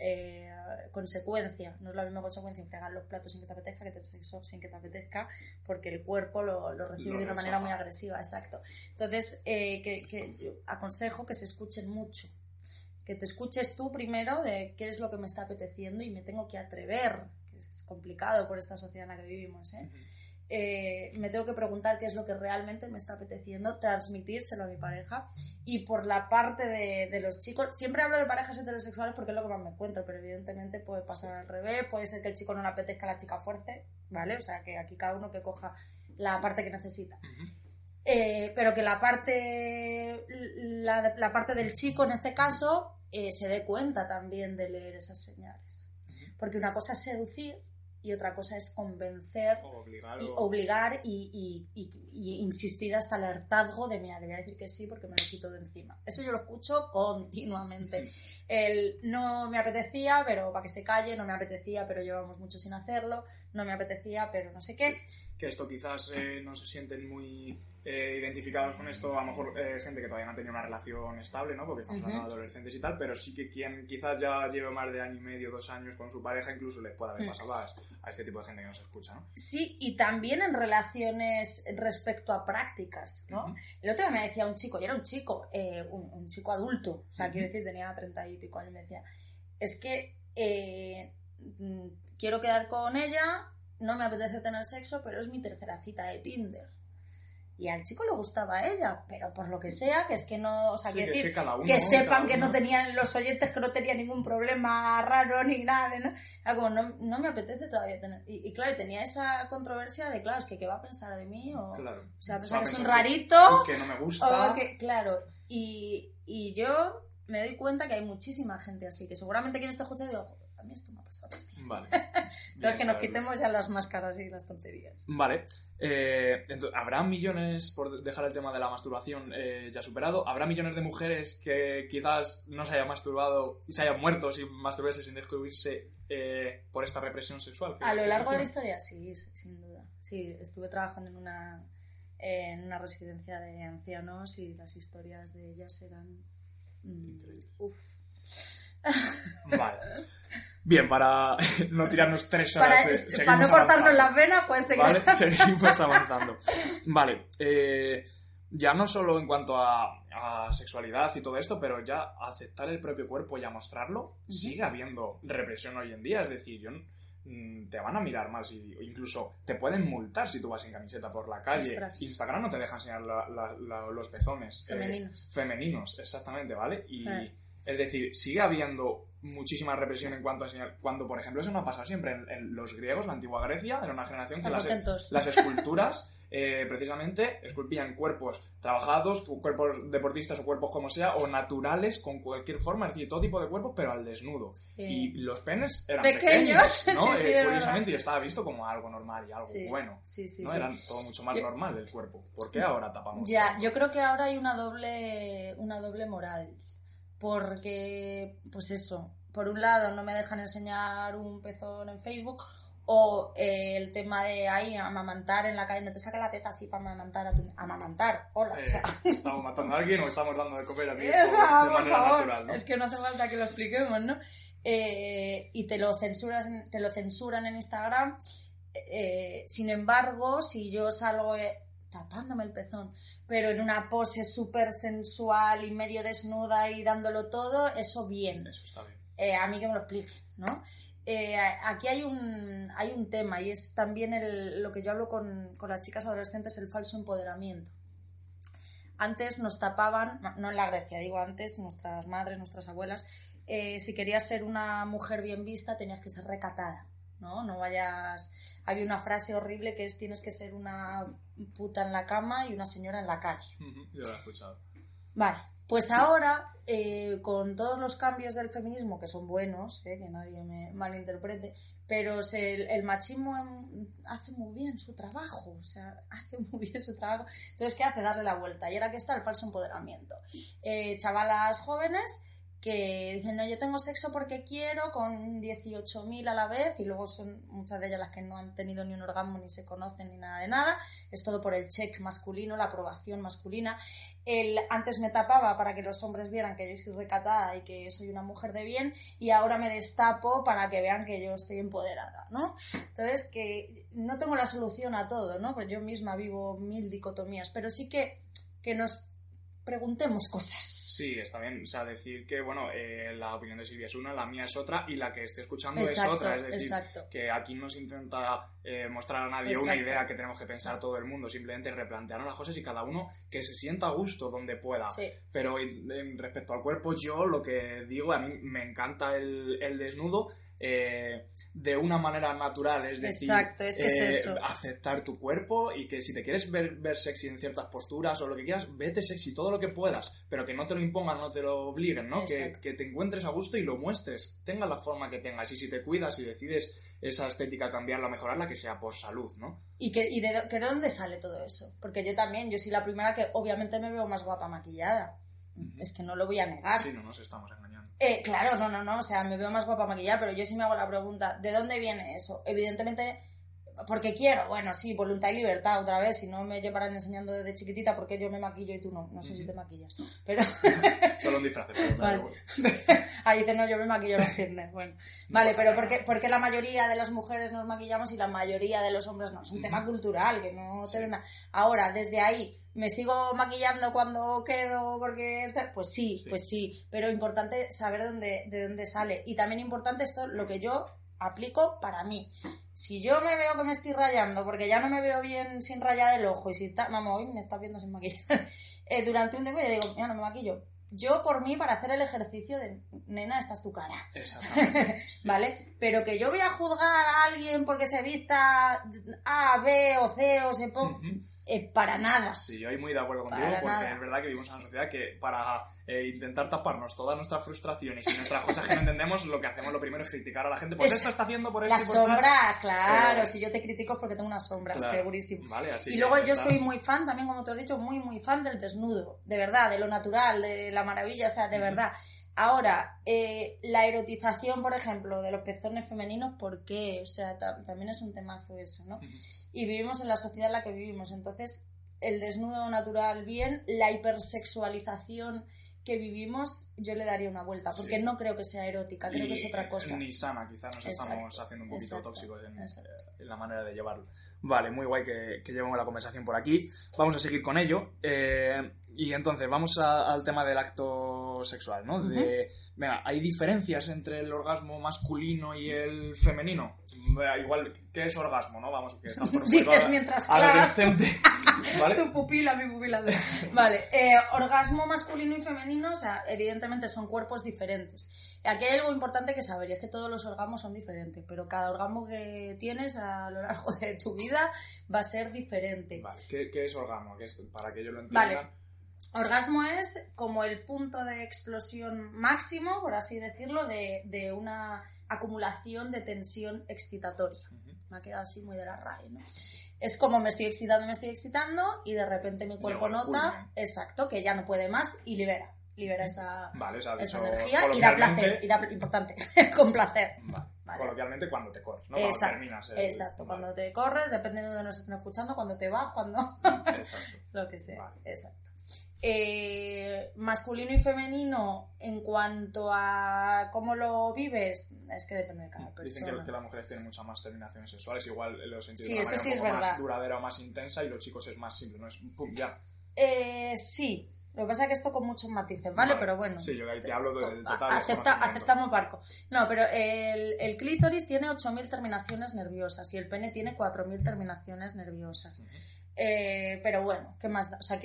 eh, consecuencia, no es la misma consecuencia fregar los platos sin que te apetezca que tener sexo sin que te apetezca, porque el cuerpo lo, lo recibe Lo de una manera muy agresiva, exacto. Entonces, eh, que, que yo aconsejo que se escuchen mucho, que te escuches tú primero de qué es lo que me está apeteciendo y me tengo que atrever, es complicado por esta sociedad en la que vivimos, ¿eh? Eh, me tengo que preguntar qué es lo que realmente me está apeteciendo, transmitírselo a mi pareja. Y por la parte de, de los chicos, siempre hablo de parejas heterosexuales porque es lo que más me encuentro, pero evidentemente puede pasar al revés, puede ser que el chico no le apetezca a la chica fuerte, ¿vale? O sea, que aquí cada uno que coja la parte que necesita. Eh, pero que la parte, la, la parte del chico en este caso eh, se dé cuenta también de leer esas señales. Porque una cosa es seducir y otra cosa es convencer O obligar y o- obligar y, y- y- y insistir hasta el hartazgo de mira, le voy a decir que sí porque me lo quito de encima. Eso yo lo escucho continuamente. El no me apetecía, pero para que se calle, no me apetecía, pero llevamos mucho sin hacerlo, no me apetecía, pero no sé qué. Que esto quizás eh, no se sienten muy eh, identificados con esto, a lo mejor eh, gente que todavía no ha tenido una relación estable, ¿no? Porque estamos Ujú. hablando de adolescentes y tal, pero sí que quien quizás ya lleve más de año y medio, dos años con su pareja, incluso les puede haber Mm. pasado a, a este tipo de gente que nos escucha, ¿no? Sí, y también en relaciones respecto a prácticas, ¿no? El otro día me decía un chico, y era un chico, eh, un, un chico adulto, o sea, quiero decir, tenía treinta y pico años, me decía, es que mm, quiero quedar con ella, no me apetece tener sexo, pero es mi tercera cita de Tinder. Y al chico le gustaba a ella, pero por lo que sea, que es que no, o sea, Sí, que decir, que uno, sepan que no tenían los oyentes que no tenía ningún problema raro ni nada, ¿no? Era como, no, no me apetece todavía tener. Y, y claro, tenía esa controversia de, claro, es que qué va a pensar de mí o Claro. o sea, pensar que es un rarito Que no me gusta. o que, claro. Y, y yo me doy cuenta que hay muchísima gente así, que seguramente quien está escuchando digo, "Joder, a mí esto me ha pasado. Vale. Entonces, que nos quitemos ya las máscaras y las tonterías. Vale. Eh, ¿Habrá millones, por dejar el tema de la masturbación eh, ya superado, habrá millones de mujeres que quizás no se hayan masturbado y se hayan muerto sin masturbarse, sin descubrirse eh, por esta represión sexual? A lo largo de la historia, sí, sin duda. Sí, estuve trabajando en una, en una residencia de ancianos y las historias de ellas eran... mm, uf. Vale. Bien, para no tirarnos tres horas Para, de- para no cortarnos avanzando. las venas, pues seguir. Vale, seguimos avanzando. Vale, eh, ya no solo en cuanto a, a sexualidad y todo esto, pero ya aceptar el propio cuerpo y a mostrarlo, sigue habiendo represión hoy en día. Es decir, yo, mm, te van a mirar más y incluso te pueden multar si tú vas en camiseta por la calle. Ostras. Instagram no te deja enseñar la- la- la- los pezones. eh, Femeninos. femeninos, exactamente, ¿vale? Y Eh. es decir, sigue habiendo muchísima represión en cuanto a enseñar. Cuando, por ejemplo, eso no ha pasado siempre en, en los griegos, la antigua Grecia, era una generación que las, las esculturas, eh, precisamente, esculpían cuerpos trabajados, cuerpos deportistas o cuerpos como sea, o naturales con cualquier forma, es decir, todo tipo de cuerpos, pero al desnudo. Sí. Y los penes eran Pequeños, pequeños, ¿no? sí, sí, Eh, curiosamente, y estaba visto como algo normal y algo bueno. ¿no? sí. Eran todo mucho más Yo- normal el cuerpo. ¿Por qué ahora tapamos? Ya, todo? yo creo que ahora hay una doble, una doble moral. Porque, pues eso, por un lado no me dejan enseñar un pezón en Facebook o eh, el tema de ahí amamantar en la calle, no te saca la teta así para amamantar a tu... Amamantar, hola. Eh, o sea, ¿Estamos matando a alguien o estamos dando de comer a o sea, de por favor, natural? ¿no? es que no hace falta que lo expliquemos, ¿no? Eh, y te lo, censuras, en- te lo censuran en Instagram. Eh, sin embargo, si yo salgo eh, tapándome el pezón, pero en una pose súper sensual y medio desnuda y dándolo todo, eso bien. Eso está bien. Eh, a mí que me lo explique, ¿no? Eh, aquí hay un, hay un tema y es también el- lo que yo hablo con, con las chicas adolescentes, el falso empoderamiento. Antes nos tapaban, no- en la Grecia, digo antes, nuestras madres, nuestras abuelas, eh, si querías ser una mujer bien vista tenías que ser recatada, ¿no? No vayas... Había una frase horrible que es tienes que ser una puta en la cama y una señora en la calle. Yo lo he escuchado. Vale, pues ahora, eh, con todos los cambios del feminismo, que son buenos, eh, que nadie me malinterprete, pero se- el, el machismo em, hace muy bien su trabajo, o sea, hace muy bien su trabajo. Entonces, ¿qué hace? Darle la vuelta. Y ahora que está el falso empoderamiento. Eh, chavalas jóvenes que dicen, no, yo tengo sexo porque quiero, con 18.000 a la vez, y luego son muchas de ellas las que no han tenido ni un orgasmo, ni se conocen, ni nada de nada. Es todo por el check masculino, la aprobación masculina. El, antes me tapaba para que los hombres vieran que yo soy recatada y que soy una mujer de bien, y ahora me destapo para que vean que yo estoy empoderada, ¿no? Entonces, que no tengo la solución a todo, ¿no? Pues yo misma vivo mil dicotomías, pero sí que, que nos preguntemos cosas. Sí, está bien. O sea, decir que, bueno, eh, la opinión de Silvia es una, la mía es otra y la que esté escuchando Exacto, es otra. Es decir, exacto. que aquí no se intenta eh, mostrar a nadie una Exacto. idea que tenemos que pensar todo el mundo, simplemente replantearnos las cosas y cada uno que se sienta a gusto donde pueda. Sí. Pero en- en respecto al cuerpo, yo lo que digo, a mí me encanta el, el desnudo. Eh, de una manera natural, es decir, Exacto, es que es eh, eso. aceptar tu cuerpo y que si te quieres ver, ver sexy en ciertas posturas o lo que quieras, vete sexy todo lo que puedas, pero que no te lo impongan, no te lo obliguen, ¿no? Que, que te encuentres a gusto y lo muestres, tenga la forma que tengas y si te cuidas y decides esa estética cambiarla, mejorarla, que sea por salud, ¿no? ¿Y, que, y de, que de dónde sale todo eso? Porque yo también, yo soy la primera que obviamente me veo más guapa maquillada. Es que no lo voy a negar. Sí, no nos estamos engañando. Eh, claro, no, no, no, o sea, me veo más guapa maquillada, pero yo sí me hago la pregunta, ¿de dónde viene eso? Evidentemente, porque quiero, bueno, sí, voluntad y libertad otra vez, si no me llevarán enseñando desde chiquitita porque yo me maquillo y tú no, no sé si te maquillas, pero... Solo un disfraz, pero Vale. Ahí dice, no, yo me maquillo los viernes. Bueno, vale, pero ¿por qué, por qué la mayoría de las mujeres nos maquillamos y la mayoría de los hombres no? Es un tema cultural que no tiene nada. Ahora, desde ahí, ¿me sigo maquillando cuando quedo? Porque, pues sí, Sí. pues sí. Pero importante saber dónde, de dónde sale. Y también importante esto, lo que yo aplico para mí. Si yo me veo que me estoy rayando, porque ya no me veo bien sin rayar el ojo, y si está, vamos, hoy me estás viendo sin maquillar, eh, durante un tiempo yo digo, ya no me maquillo. Yo por mí, para hacer el ejercicio de, nena, esta es tu cara. Exactamente. ¿Vale? Pero que yo voy a juzgar a alguien porque se vista A, B o C o se ponga... eh, para nada. Sí, yo ahí muy de acuerdo contigo Para porque nada. es verdad que vivimos en una sociedad que para eh, intentar taparnos todas nuestras frustraciones y nuestras cosas que no entendemos, lo que hacemos lo primero es criticar a la gente. Pues Es- esto está haciendo por esto La sombra, claro, Pero- si yo te critico es porque tengo una sombra, Claro. segurísimo. Vale, así y luego yo está. soy muy fan, también como te he dicho, muy, muy fan del desnudo, de verdad, de lo natural, de la maravilla, o sea, de verdad. Ahora, eh, la erotización, por ejemplo, de los pezones femeninos, ¿por qué? O sea, ta- también es un temazo eso, ¿no? Y vivimos en la sociedad en la que vivimos, entonces el desnudo natural bien, la hipersexualización que vivimos, yo le daría una vuelta, porque Sí. no creo que sea erótica, creo Y, que es otra cosa. Ni sana, quizás nos Exacto, estamos haciendo un poquito exacto, tóxicos en, exacto. en la manera de llevarlo. Vale, muy guay que, que llevemos la conversación por aquí. Vamos a seguir con ello. Eh, y entonces, vamos a- al tema del acto sexual, ¿no? De, venga, ¿hay diferencias entre el orgasmo masculino y el femenino? Vea, Igual, ¿qué es orgasmo, no? Vamos, que están por Dices mientras adolescente. ¿Vale? Tu pupila, mi pupila. Vale, eh, orgasmo masculino y femenino, o sea, evidentemente son cuerpos diferentes. Aquí hay algo importante que saber, y es que todos los orgasmos son diferentes, pero cada orgasmo que tienes a lo largo de tu vida va a ser diferente. Vale, ¿qué, qué es orgasmo? ¿Qué es- para que yo lo entienda. Vale. Orgasmo es como el punto de explosión máximo, por así decirlo, de, de una acumulación de tensión excitatoria. Me ha quedado así muy de la RAE, ¿no? Es como me estoy excitando, me estoy excitando y de repente mi cuerpo nota, exacto, que ya no puede más y libera. Libera esa, Vale, energía y da placer. coloquialmente- Y da, importante, con placer. Vale. Vale. Coloquialmente cuando te corres, ¿no? Cuando exacto, terminas. el- exacto. Cuando te corres, dependiendo de donde nos estén escuchando, cuando te vas, cuando... Exacto. lo que sea, exacto. Eh, masculino y femenino en cuanto a cómo lo vives, es que depende de cada Dicen persona. que, que las mujeres tienen muchas más terminaciones sexuales, igual lo sentís Sí, de una eso manera sí un es poco verdad. más duradera o más intensa y los chicos es más simple, no es pum, ya. Eh, sí, lo que pasa es que esto con muchos matices, ¿vale? Vale. pero bueno. Sí, yo de ahí te hablo del total acepta- aceptamos barco. No, pero el, el clítoris tiene 8.000 terminaciones nerviosas y el pene tiene 4.000 terminaciones nerviosas. Eh, pero bueno, ¿qué más da? O sea,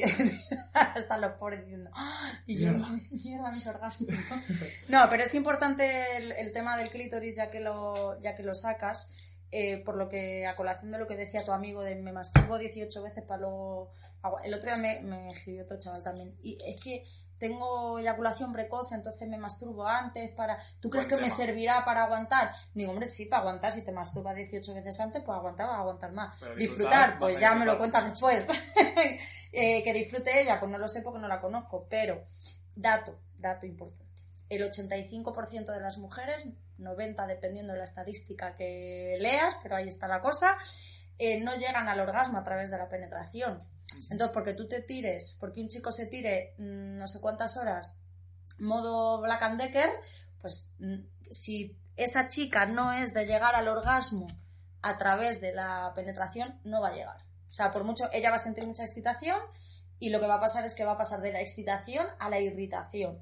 ahora están los pobres diciendo, "Ah", y yo, Mierda. mierda, mis orgasmos. No, pero es importante el, el tema del clítoris ya que lo, ya que lo sacas, eh, por lo que, a colación de lo que decía tu amigo de me masturbo 18 veces para luego... El otro día me, me escribió otro chaval también, y es que tengo eyaculación precoz, entonces me masturbo antes para... ¿Tú crees Buen que me servirá para aguantar? Digo, hombre, sí, para aguantar. Si te masturbas 18 veces antes, pues aguantar, vas a aguantar más. Pero disfrutar, disfrutar, pues ya me lo cuentas después. Eh, que disfrute ella, pues no lo sé porque no la conozco. Pero, dato, dato importante. El 85% de las mujeres, 90% dependiendo de la estadística que leas, pero ahí está la cosa, eh, no llegan al orgasmo a través de la penetración. Entonces, porque tú te tires, porque un chico se tire mm, no sé cuántas horas modo Black and Decker, pues mm, si esa chica no es de llegar al orgasmo a través de la penetración, no va a llegar. O sea, por mucho, ella va a sentir mucha excitación y lo que va a pasar es que va a pasar de la excitación a la irritación,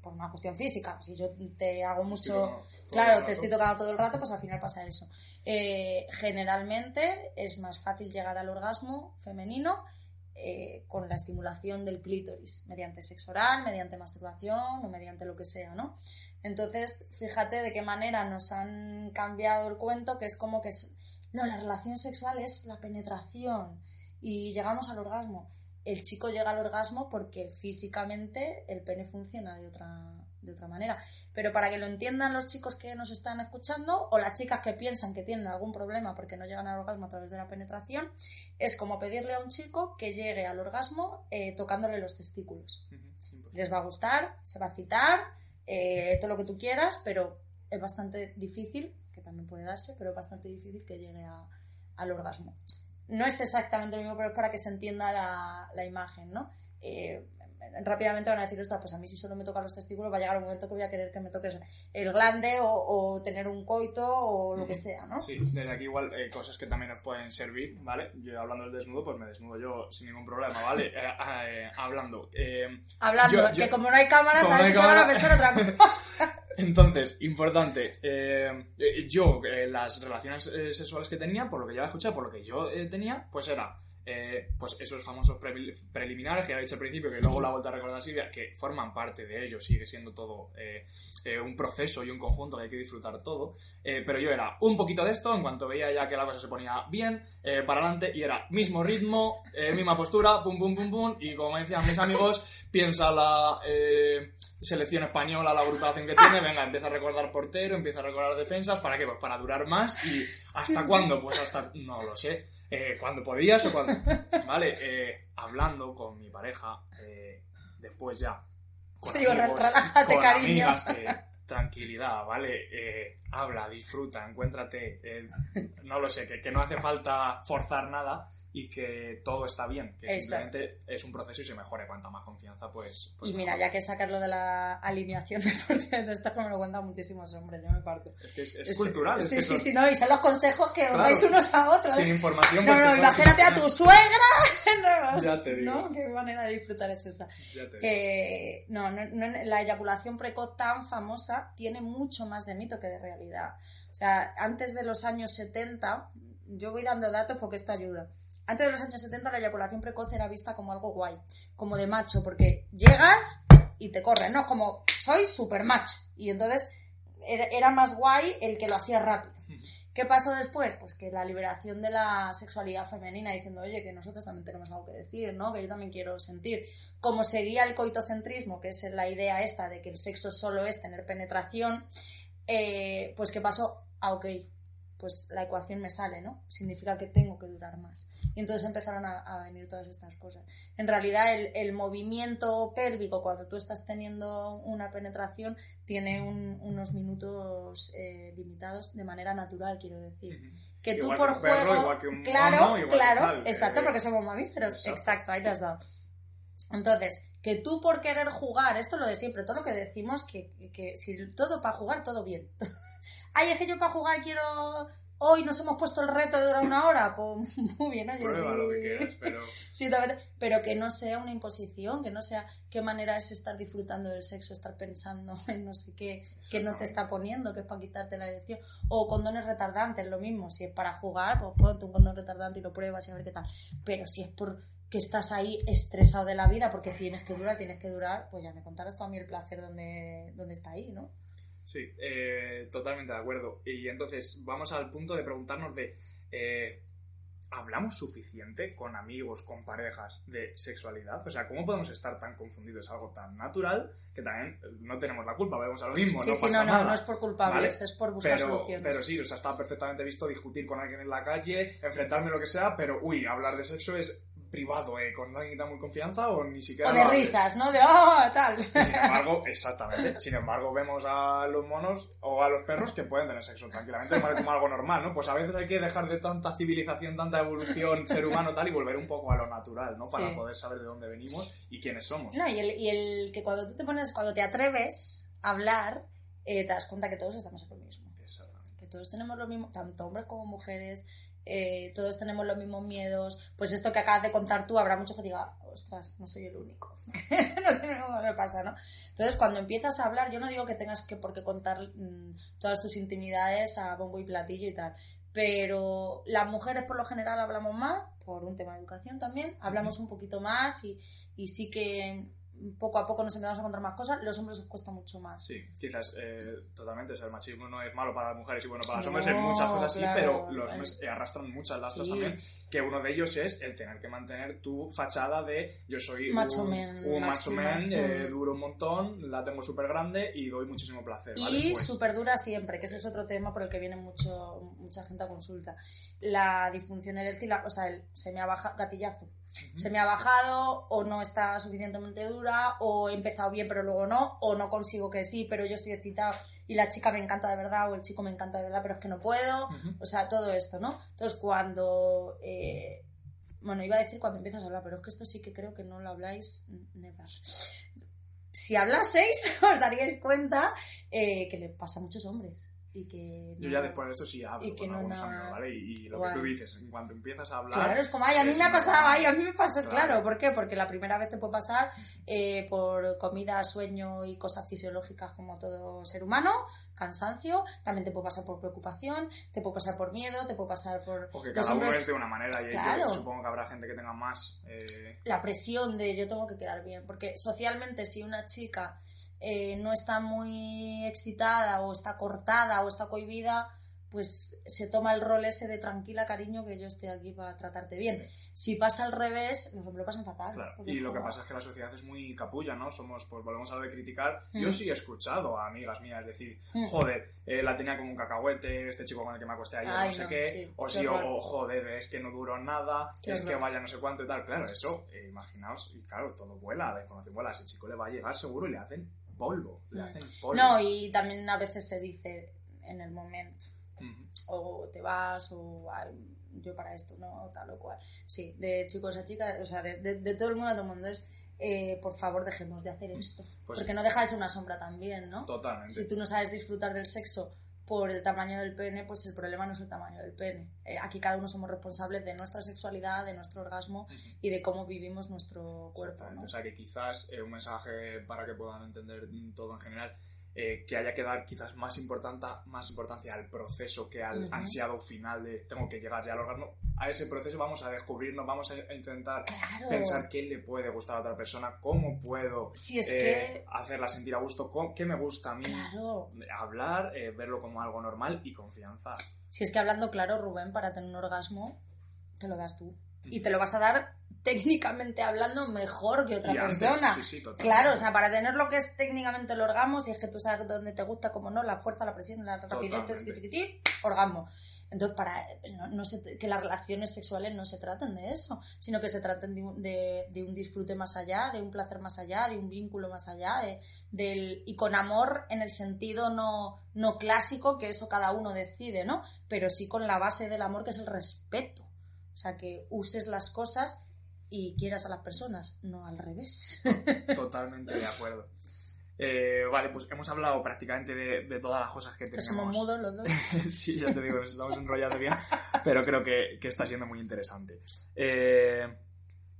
por una cuestión física. Si yo te hago mucho... Claro, te estoy tocando todo el rato, pues al final pasa eso. Eh, generalmente es más fácil llegar al orgasmo femenino eh, con la estimulación del clítoris, mediante sexo oral, mediante masturbación o mediante lo que sea, ¿no? Entonces, fíjate de qué manera nos han cambiado el cuento, que es como que es, no, la relación sexual es la penetración y llegamos al orgasmo. El chico llega al orgasmo porque físicamente el pene funciona de otra, de otra manera. Pero para que lo entiendan los chicos que nos están escuchando o las chicas que piensan que tienen algún problema porque no llegan al orgasmo a través de la penetración, es como pedirle a un chico que llegue al orgasmo eh, tocándole los testículos. Les va a gustar, se va a citar, eh, todo lo que tú quieras, pero es bastante difícil, que también puede darse, pero es bastante difícil que llegue a- al orgasmo. No es exactamente lo mismo, pero es para que se entienda la, la imagen, ¿no? Eh, rápidamente van a decir, ostras, pues a mí si solo me tocan los testículos va a llegar un momento que voy a querer que me toques el glande o, o tener un coito o lo que sea, ¿no? Sí, desde aquí igual eh, cosas que también nos pueden servir, ¿vale? Yo hablando del desnudo, pues me desnudo yo sin ningún problema, ¿vale? Eh, eh, hablando. eh, Hablando, Yo- yo- que como no hay cámaras, a no si se van a pensar otra cosa. Entonces, importante, eh, yo, eh, las relaciones sexuales que tenía, por lo que yo escuchado, por lo que yo tenía, pues era eh, pues esos famosos pre- preliminares que ya he dicho al principio, que luego la vuelta a recordar Silvia, que forman parte de ello, sigue siendo todo eh, eh, un proceso y un conjunto que hay que disfrutar todo. Pero yo era un poquito de esto, en cuanto veía ya que la cosa se ponía bien, para adelante, y era mismo ritmo, misma postura, pum, pum, pum, pum, y como decían mis amigos, piensa la selección española, la agrupación que tiene, venga, empieza a recordar portero, empieza a recordar defensas, ¿para qué? Pues para durar más, y ¿hasta cuándo? Pues hasta, no lo sé, eh, cuando podías o cuando... Vale, eh, hablando con mi pareja, eh, después ya, con Digo, amigos, relájate, con cariño. amigas, eh, tranquilidad, ¿vale? Eh, habla, disfruta, encuéntrate, eh, no lo sé, que, que no hace falta forzar nada y que todo está bien, que Exacto. simplemente es un proceso y se mejore. Cuanta más confianza, pues... pues Y mira, mejor. ya que sacas lo de la alineación deportiva de esto, que me lo cuentan muchísimos hombres, yo me parto. Es que es, es cultural. es Sí, que sí, son- sí, no, y son los consejos que os Claro. dais unos a otros. Sin información... No, pues, no, te imagínate a tu suegra. No, Ya te digo. ¿No? Qué manera de disfrutar es esa. ya te digo. No, no, no, la eyaculación precoz tan famosa tiene mucho más de mito que de realidad. O sea, antes de los años 70, yo voy dando datos porque esto ayuda. Antes de los años 70 la eyaculación precoz era vista como algo guay, como de macho, porque llegas y te corren, ¿no? Como, soy súper macho. Y entonces era, era más guay el que lo hacía rápido. ¿Qué pasó después? Pues que la liberación de la sexualidad femenina diciendo, oye, que nosotros también tenemos algo que decir, ¿no? Que yo también quiero sentir. Como seguía el coitocentrismo, que es la idea esta de que el sexo solo es tener penetración, eh, pues ¿qué pasó? Ah, ok, pues la ecuación me sale, ¿no? Significa que tengo que durar más. Y entonces empezaron a, a venir todas estas cosas. En realidad el, el movimiento pélvico cuando tú estás teniendo una penetración tiene un- unos minutos eh, limitados de manera natural, quiero decir. Que tú por un perro, juego... igual que un claro, mono, igual que claro, tal, exacto, eh, porque somos mamíferos. exacto. Exacto, ahí te has dado. Entonces, que tú por querer jugar, esto es lo de siempre, todo lo que decimos, que, que si todo para jugar, todo bien. Ay, es que yo para jugar quiero... Hoy nos hemos puesto el reto de durar una hora, pues muy bien, oye, Prueba sí. lo que quieras, pero... Sí, pero que no sea una imposición, que no sea qué manera es estar disfrutando del sexo, estar pensando en no sé qué, que no te está poniendo, que es para quitarte la elección. O condones retardantes, lo mismo. Si es para jugar, pues ponte un condón retardante y lo pruebas y a ver qué tal. Pero si es por que estás ahí estresado de la vida porque tienes que durar, tienes que durar, pues ya me contarás tú a mí el placer donde, donde está ahí, ¿no? Sí, eh, totalmente de acuerdo. Y entonces vamos al punto de preguntarnos de... eh, ¿Hablamos suficiente con amigos, con parejas de sexualidad? O sea, ¿cómo podemos estar tan confundidos? Es algo tan natural que también no tenemos la culpa, vamos a lo mismo, sí, no sí, pasa no, no, nada. no es por culpables, ¿vale? es por buscar pero, soluciones. pero sí, o sea, está perfectamente visto discutir con alguien en la calle, enfrentarme lo que sea, pero uy, hablar de sexo es privado, ¿eh? Con alguien que da muy confianza o ni siquiera... o de risas, ¿no? De ¡ah! tal. Y Sin embargo, exactamente. Sin embargo, vemos a los monos o a los perros que pueden tener sexo tranquilamente como algo normal, ¿no? Pues a veces hay que dejar de tanta civilización, tanta evolución, ser humano tal, y volver un poco a lo natural, ¿no? Para Sí. poder saber de dónde venimos y quiénes somos. No, y el, y el que cuando tú te pones, cuando te atreves a hablar, eh, te das cuenta que todos estamos en lo mismo. Exactamente. Que todos tenemos lo mismo, tanto hombres como mujeres, eh, todos tenemos los mismos miedos. Pues esto que acabas de contar tú, habrá mucho que diga, ostras, no soy el único. no sé cómo me pasa, ¿no? Entonces, cuando empiezas a hablar, yo no digo que tengas que por qué contar mm, todas tus intimidades a bombo y platillo y tal. Pero las mujeres por lo general hablamos más, por un tema de educación también, hablamos un poquito más y, y sí que poco a poco nos empezamos a encontrar más cosas, los hombres os cuesta mucho más. Sí, quizás eh, totalmente. O sea, el machismo no es malo para las mujeres y bueno para los No, hombres en muchas cosas sí, claro. pero los hombres eh, arrastran muchas lastres Sí. también. Que uno de ellos es el tener que mantener tu fachada de yo soy Macho un, man, un macho máximo. man, eh, Mm. duro un montón, la tengo súper grande y doy muchísimo placer. ¿vale? Y Pues, súper dura siempre, que ese es otro tema por el que viene mucho, mucha gente a consulta. La disfunción eréctil, o sea, el, se me ha bajado, gatillazo, se me ha bajado o no está suficientemente dura o he empezado bien pero luego no o no consigo que sí pero yo estoy excitado y la chica me encanta de verdad o el chico me encanta de verdad pero es que no puedo. O sea, todo esto, ¿no? Entonces cuando... eh, bueno, iba a decir cuando empiezas a hablar, pero es que esto sí que creo que no lo habláis never. Si hablaseis, os daríais cuenta eh, que le pasa a muchos hombres. Y que Yo ya después de esto sí hablo y con no algunos amigos, ¿vale? Y, y lo Guay. que tú dices, en cuanto empiezas a hablar... Claro, es como, ay, a mí me ha pasado, ay, a mí me pasó, Claro. claro. ¿Por qué? Porque la primera vez te puede pasar eh, por comida, sueño y cosas fisiológicas como todo ser humano, cansancio, también te puede pasar por preocupación, te puede pasar por miedo, te puede pasar por Porque cada uno es de una manera y yo Claro. supongo que habrá gente que tenga más... eh, la presión de yo tengo que quedar bien. Porque socialmente, si una chica eh, no está muy excitada o está cortada o está cohibida, pues se toma el rol ese de tranquila, cariño, que yo estoy aquí para tratarte bien. Si pasa al revés, los hombres lo pasan fatal. Claro, y lo que pasa es que la sociedad es muy capulla, ¿no? Somos, pues volvemos a lo de criticar. Mm. Yo sí he escuchado a amigas mías decir, Mm. joder, eh, la tenía como un cacahuete, este chico con el que me acosté ayer, Ay, no sé no, qué. sí, o qué sí, o, horror. o, joder, es que no duró nada, Qué es que vaya no sé cuánto y tal. Claro, eso, eh, imaginaos, y claro, todo vuela, la información vuela. A ese chico le va a llegar seguro y le hacen polvo, le hacen polvo. No, y también a veces se dice en el momento. O te vas o "Ay, yo para esto no tal o cual sí de chicos a chicas o sea de, de- de todo el mundo a todo el mundo es eh, por favor dejemos de hacer esto Pues porque sí. no deja de ser una sombra también no Totalmente. si tú no sabes disfrutar del sexo por el tamaño del pene pues el problema no es el tamaño del pene Eh, aquí cada uno somos responsables de nuestra sexualidad de nuestro orgasmo y de cómo vivimos nuestro cuerpo. ¿no? O sea que quizás eh, un mensaje para que puedan entender todo en general, eh, que haya que dar quizás más, importanta, más importancia al proceso que al ansiado final de tengo que llegar ya al órgano. A ese proceso vamos a descubrirnos, vamos a intentar Claro. pensar qué le puede gustar a otra persona, cómo puedo Si es eh, que- hacerla sentir a gusto, cómo- qué me gusta a mí. claro Hablar, eh, verlo como algo normal y confianza. Si es que hablando claro, Rubén, para tener un orgasmo, te lo das tú. Y te lo vas a dar técnicamente hablando mejor que otra Y antes, persona. sí, sí, totalmente. claro, o sea, para tener lo que es técnicamente el orgasmo, si es que tú sabes dónde te gusta, como no, la fuerza, la presión, la rapidez, orgasmo. Entonces, para no, no se- que las relaciones sexuales no se traten de eso, sino que se traten de, un- de- de un disfrute más allá, de un placer más allá, de un vínculo más allá, de, del, y con amor en el sentido no, no clásico, que eso cada uno decide, ¿no? Pero sí con la base del amor, que es el respeto. O sea, que uses las cosas y quieras a las personas, no al revés. Totalmente de acuerdo. Eh, vale, pues hemos hablado prácticamente de, de todas las cosas que que tenemos. somos mudos los dos. sí, ya te digo, nos estamos enrollando bien, pero creo que, que está siendo muy interesante. Eh,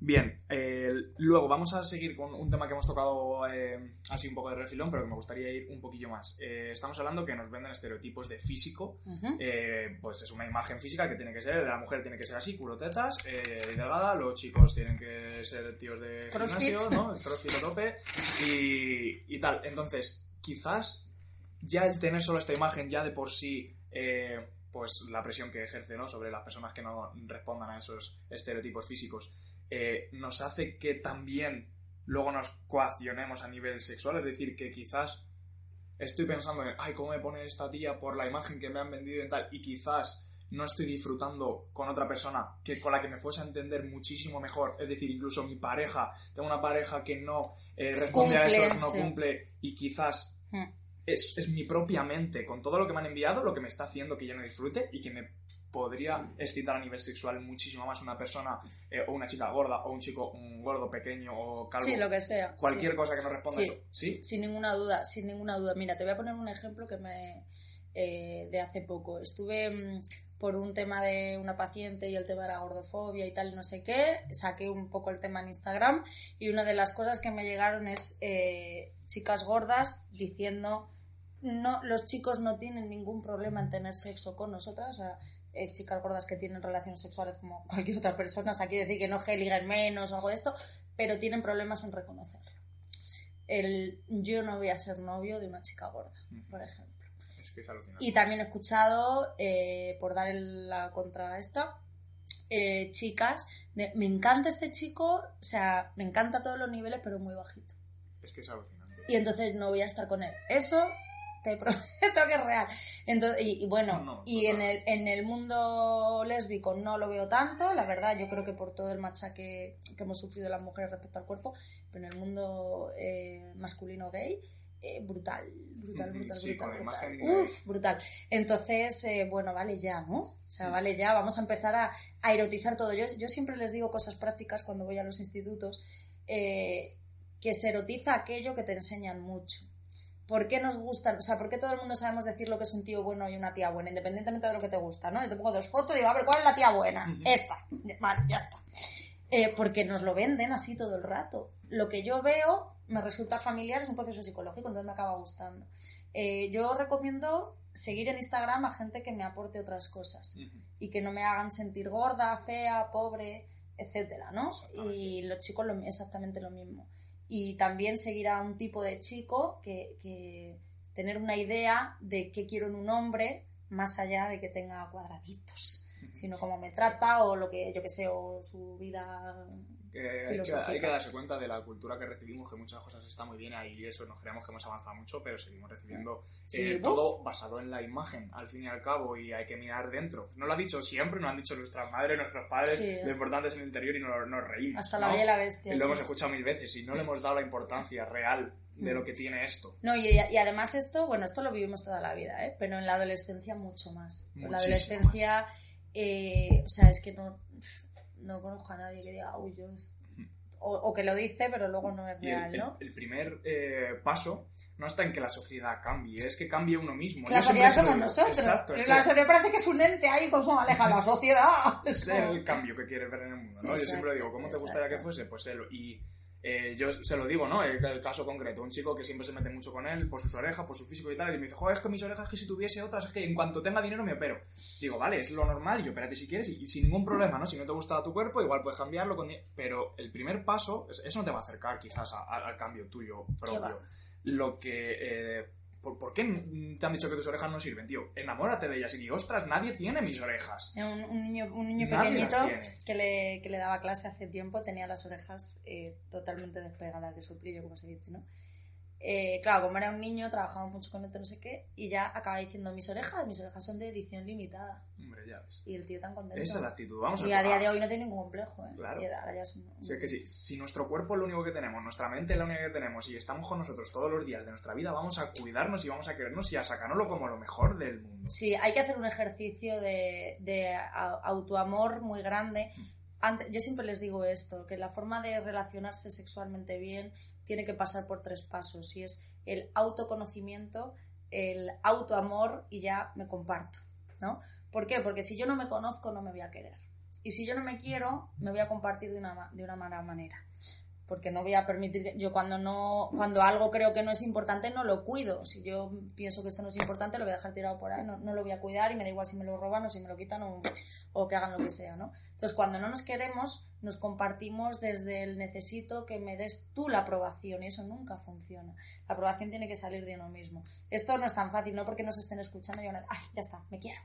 bien, eh, luego vamos a seguir con un tema que hemos tocado eh, así un poco de refilón, pero que me gustaría ir un poquillo más. Eh, estamos hablando que nos venden estereotipos de físico, eh, pues es una imagen física que tiene que ser, la mujer tiene que ser así, culo tetas, eh, y delgada, los chicos tienen que ser tíos de Crossfit. gimnasio, ¿no? Crossfit a tope, y, y tal. Entonces, quizás ya el tener solo esta imagen ya de por sí, eh, pues la presión que ejerce ¿no? sobre las personas que no respondan a esos estereotipos físicos, eh, nos hace que también luego nos coaccionemos a nivel sexual, es decir, que quizás estoy pensando en, ay, ¿cómo me pone esta tía por la imagen que me han vendido y tal? Y quizás no estoy disfrutando con otra persona que con la que me fuese a entender muchísimo mejor. Es decir, incluso mi pareja, tengo una pareja que no eh, responde a eso, no cumple y quizás Mm. es, es mi propia mente, con todo lo que me han enviado, lo que me está haciendo que yo no disfrute y que me podría excitar a nivel sexual muchísimo más una persona eh, o una chica gorda o un chico un gordo pequeño o calvo. Sí, lo que sea. Cualquier sí. cosa que no responda Sí, eso. ¿Sí? sin ninguna duda, sin ninguna duda. Mira, te voy a poner un ejemplo que me eh, de hace poco. Estuve mm, por un tema de una paciente y el tema de la gordofobia y tal, no sé qué, saqué un poco el tema en Instagram y una de las cosas que me llegaron es eh, chicas gordas diciendo no, los chicos no tienen ningún problema en tener sexo con nosotras, o sea, eh, chicas gordas que tienen relaciones sexuales como cualquier otra persona, o sea, decir que no que liguen menos o algo de esto, pero tienen problemas en reconocerlo. El yo no voy a ser novio de una chica gorda, por ejemplo. Es que es alucinante. Y también he escuchado, eh, por dar el- la contra a esta, eh, chicas, de, me encanta este chico, o sea, me encanta a todos los niveles, pero muy bajito. Es que es alucinante. Y entonces no voy a estar con él. Eso te prometo que es real. Entonces, y, y bueno, No, no, y en el, en el mundo lésbico no lo veo tanto, la verdad, yo creo que por todo el machaque que hemos sufrido las mujeres respecto al cuerpo, pero en el mundo eh, masculino gay, eh, brutal, brutal, brutal, sí, brutal. brutal. Uf, brutal. Entonces, eh, bueno, vale ya, ¿no? O sea, vale ya, vamos a empezar a, a erotizar todo. Yo, yo siempre les digo cosas prácticas cuando voy a los institutos, eh, que se erotiza aquello que te enseñan mucho. ¿Por qué nos gustan? O sea, ¿por qué todo el mundo sabemos decir lo que es un tío bueno y una tía buena, independientemente de lo que te gusta, ¿no? Yo te pongo dos fotos y digo, a ver, ¿cuál es la tía buena? Esta. Vale, ya está. Eh, porque nos lo venden así todo el rato. Lo que yo veo me resulta familiar, es un proceso psicológico, entonces me acaba gustando. Eh, yo recomiendo seguir en Instagram a gente que me aporte otras cosas y que no me hagan sentir gorda, fea, pobre, etcétera, ¿no? Y los chicos lo, exactamente lo mismo y también seguir a un tipo de chico que, que tener una idea de qué quiero en un hombre más allá de que tenga cuadraditos, sino cómo me trata o lo que yo que sé, o su vida hay, que, darse cuenta de la cultura que recibimos, que muchas cosas están muy bien ahí y eso nos creemos que hemos avanzado mucho, pero seguimos recibiendo eh, todo basado en la imagen, al fin y al cabo, y hay que mirar dentro. No lo ha dicho siempre, nos han dicho nuestras madres, nuestros padres, lo importante es el interior y nos, nos reímos. Hasta la bella y la bestia. Y lo hemos escuchado mil veces y no le hemos dado la importancia real de lo mm. que tiene esto. No, y, y, además esto, bueno, esto lo vivimos toda la vida, ¿eh? pero en la adolescencia mucho más. En la adolescencia, eh, o sea, es que no, no conozco a nadie que diga, uy, yo o, que lo dice, pero luego no es real, el, ¿no? El, primer eh, paso no está en que la sociedad cambie, es que cambie uno mismo. la sociedad somos nosotros. Exacto, la sociedad parece que es un ente ahí como aleja la sociedad. Es el cambio que quieres ver en el mundo, ¿no? Yo siempre digo, ¿cómo te gustaría que fuese? Pues él. Y eh, yo se lo digo, ¿no? El, caso concreto, un chico que siempre se mete mucho con él por sus orejas, por su físico y tal, y me dice, joder, es que mis orejas, que si tuviese otras, es que en cuanto tenga dinero me opero. Digo, vale, es lo normal, y yo, espérate si quieres, y, sin ningún problema, ¿no? Si no te gusta tu cuerpo, igual puedes cambiarlo, con... pero el primer paso, eso no te va a acercar quizás al cambio tuyo propio. Lo que eh, ¿Por, qué te han dicho que tus orejas no sirven, tío? Enamórate de ellas y di, ostras, nadie tiene mis orejas. Un, niño, un niño pequeñito que le, que le, daba clase hace tiempo tenía las orejas eh, totalmente despegadas de su brillo, como se dice, ¿no? Eh, claro, como era un niño, trabajaba mucho con esto, no sé qué, y ya acaba diciendo, mis orejas, mis orejas son de edición limitada. Hombre, ya ves. Y el tío tan contento. Esa es la actitud, vamos a Y a día de hoy no tiene ningún complejo, ¿eh? Claro. Y ahora ya es que sí, si nuestro cuerpo es lo único que tenemos, nuestra mente es la única que tenemos, y estamos con nosotros todos los días de nuestra vida, vamos a cuidarnos y vamos a querernos y a sacarnoslo como lo mejor del mundo. Sí, hay que hacer un ejercicio de, de autoamor muy grande. yo siempre les digo esto, que la forma de relacionarse sexualmente bien tiene que pasar por tres pasos y es el autoconocimiento, el autoamor y ya me comparto, ¿no? ¿Por qué? Porque si yo no me conozco no me voy a querer. Y si yo no me quiero, me voy a compartir de una, de una mala manera. Porque no voy a permitir que yo cuando no cuando algo creo que no es importante no lo cuido. Si yo pienso que esto no es importante lo voy a dejar tirado por ahí, no, no lo voy a cuidar y me da igual si me lo roban o si me lo quitan o, o que hagan lo que sea, ¿no? Entonces, cuando no nos queremos, nos compartimos desde el necesito que me des tú la aprobación y eso nunca funciona. La aprobación tiene que salir de uno mismo. Esto no es tan fácil, no porque nos estén escuchando y van a ay, ya está, me quiero.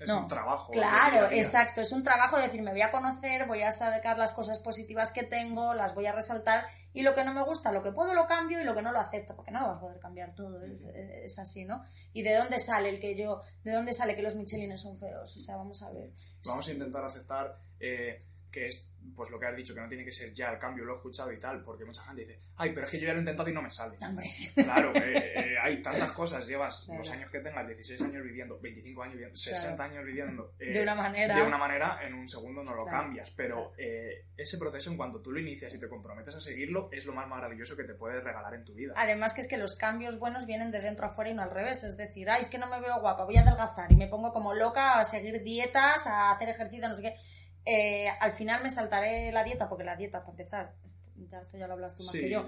Es un trabajo. Claro, exacto, es un trabajo de decir, me voy a conocer, voy a sacar las cosas positivas que tengo, las voy a resaltar y lo que no me gusta, lo que puedo lo cambio y lo que no lo acepto, porque no lo vas a poder cambiar todo, es, es así, ¿no? ¿Y de dónde sale el que yo, de dónde sale que los michelines son feos? O sea, vamos a ver. Vamos a intentar aceptar eh, que es pues lo que has dicho, que no tiene que ser ya el cambio, lo he escuchado y tal, porque mucha gente dice, ay, pero es que yo ya lo he intentado y no me sale. Claro, eh, eh, hay tantas cosas, llevas los años que tengas, 16 años viviendo, 25 años viviendo, 60 años viviendo. de una manera. De una manera, en un segundo no lo cambias, pero ese proceso, en cuanto tú lo inicias y te comprometes a seguirlo, es lo más maravilloso que te puedes regalar en tu vida. Además que es que los cambios buenos vienen de dentro a fuera y no al revés, es decir, ay, es que no me veo guapa, voy a adelgazar y me pongo como loca a seguir dietas, a hacer ejercicio, no sé qué eh, al final me saltaré la dieta, porque la dieta, para empezar, ya esto ya lo hablas tú más que yo.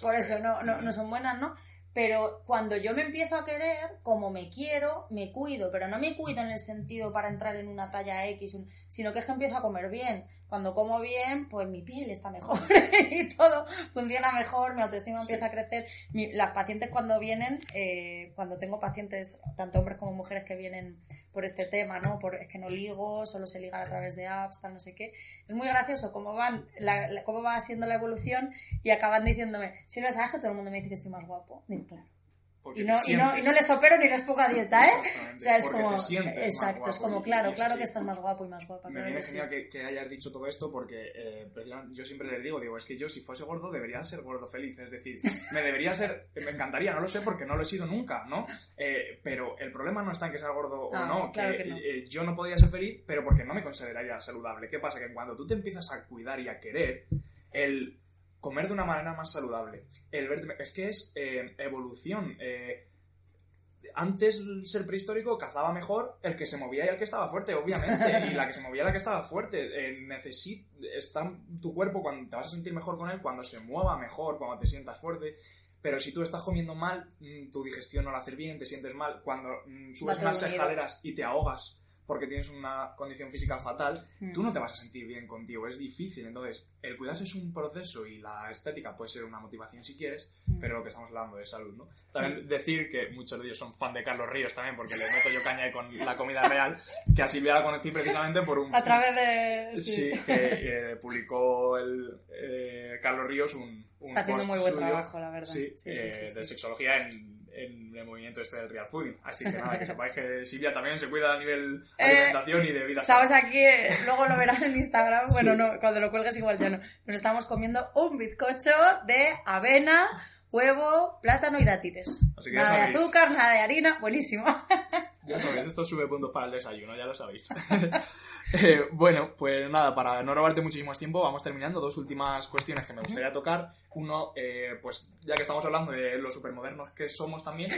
por eso no, no, no son buenas, ¿no? Pero cuando yo me empiezo a querer, como me quiero, me cuido, pero no me cuido en el sentido para entrar en una talla X, sino que es que empiezo a comer bien. Cuando como bien, pues mi piel está mejor y todo funciona mejor, mi autoestima empieza a crecer. las pacientes cuando vienen, eh, cuando tengo pacientes, tanto hombres como mujeres que vienen por este tema, ¿no? Por, es que no ligo, solo se ligan a través de apps, tal, no sé qué. Es muy gracioso cómo, van cómo va siendo la evolución y acaban diciéndome, si no sabes que todo el mundo me dice que estoy más guapo. Digo, claro y no, y, no, y no, les opero ni les pongo a dieta, ¿eh? O sea, es como. Exacto, es como, claro, claro que estás más guapo y más guapa. Me viene genial que, hayas dicho todo esto porque eh, precisamente yo siempre les digo, digo, es que yo si fuese gordo debería ser gordo feliz. Es decir, me debería ser. Me encantaría, no lo sé porque no lo he sido nunca, ¿no? Eh, pero el problema no está en que sea gordo o ah, no, que, eh, yo no podría ser feliz, pero porque no me consideraría saludable. ¿Qué pasa? Que cuando tú te empiezas a cuidar y a querer, el comer de una manera más saludable, el verte... Es que es eh, evolución. eh, antes el ser prehistórico cazaba mejor el que se movía y el que estaba fuerte, obviamente. Y la que se movía y la que estaba fuerte. Eh, está tu cuerpo cuando te vas a sentir mejor con él, cuando se mueva mejor, cuando te sientas fuerte. Pero si tú estás comiendo mal, mm, tu digestión no la hace bien, te sientes mal. Cuando mm, subes más escaleras y te ahogas porque tienes una condición física fatal, Mm. tú no te vas a sentir bien contigo, es difícil. Entonces, el cuidarse es un proceso y la estética puede ser una motivación si quieres, Mm. pero lo que estamos hablando es salud, ¿no? También decir que muchos de ellos son fan de Carlos Ríos también, porque le meto yo caña con la comida real, que a Silvia la conocí precisamente por un... A través de... Sí, que eh, publicó el, eh, Carlos Ríos un, un Está haciendo muy buen suyo, trabajo, la verdad. Sí, Sí, eh, sí, sí. de sexología en, en el movimiento este del real fooding. Así que nada, que sepáis que Silvia también se cuida a nivel Eh, alimentación y de vida Sabes, sana. aquí, eh, luego lo verán en Instagram, bueno, Sí. no, cuando lo cuelgues igual ya no. Nos estamos comiendo un bizcocho de avena, huevo, plátano y dátiles. Así que ya nada de azúcar, nada de harina, buenísimo. Ya sabéis, esto sube puntos para el desayuno, ya lo sabéis. Eh, bueno, pues nada, para no robarte muchísimo tiempo, vamos terminando. Dos últimas cuestiones que me gustaría tocar. Uno, eh, pues ya que estamos hablando de los supermodernos que somos también,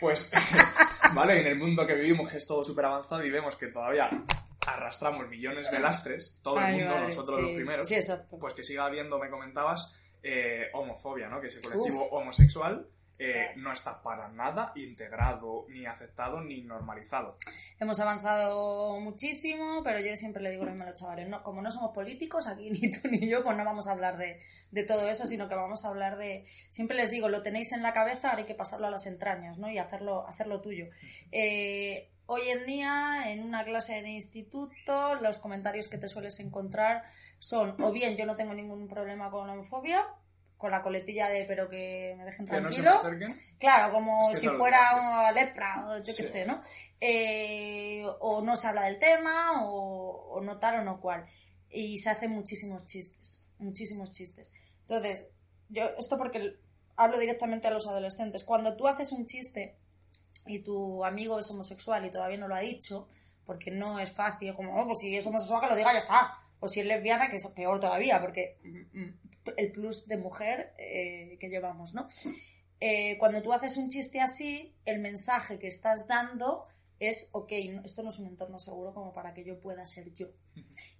pues, vale, en el mundo que vivimos que es todo súper avanzado y vemos que todavía arrastramos millones de lastres, todo el Ay, mundo, vale, nosotros sí. los primeros, Sí, exacto. pues que siga habiendo, me comentabas, eh, homofobia, ¿no? Que ese colectivo Uf. homosexual eh, no está para nada integrado, ni aceptado, ni normalizado. Hemos avanzado muchísimo, pero yo siempre le digo lo mismo a los chavales, no, como no somos políticos, aquí ni tú ni yo, pues no vamos a hablar de, de todo eso, sino que vamos a hablar de... Siempre les digo, lo tenéis en la cabeza, ahora hay que pasarlo a las entrañas, ¿no? Y hacerlo, hacerlo tuyo. Eh, hoy en día, en una clase de instituto, los comentarios que te sueles encontrar son, o bien yo no tengo ningún problema con la homofobia, con la coletilla de pero que me dejen Que no se me tranquilo. Claro, como Es que si fuera una lepra, o yo qué sé, ¿no? Eh, o no se habla del tema, o, o no tal o no cual. Y se hacen muchísimos chistes, muchísimos chistes. Entonces, yo esto porque hablo directamente a los adolescentes. Cuando tú haces un chiste y tu amigo es homosexual y todavía no lo ha dicho, porque no es fácil, como, oh, pues si es homosexual que lo diga, ya está. O si es lesbiana, que es peor todavía, porque mm, mm, el plus de mujer eh, que llevamos, ¿no? Eh, cuando tú haces un chiste así, el mensaje que estás dando es, ok, esto no es un entorno seguro como para que yo pueda ser yo.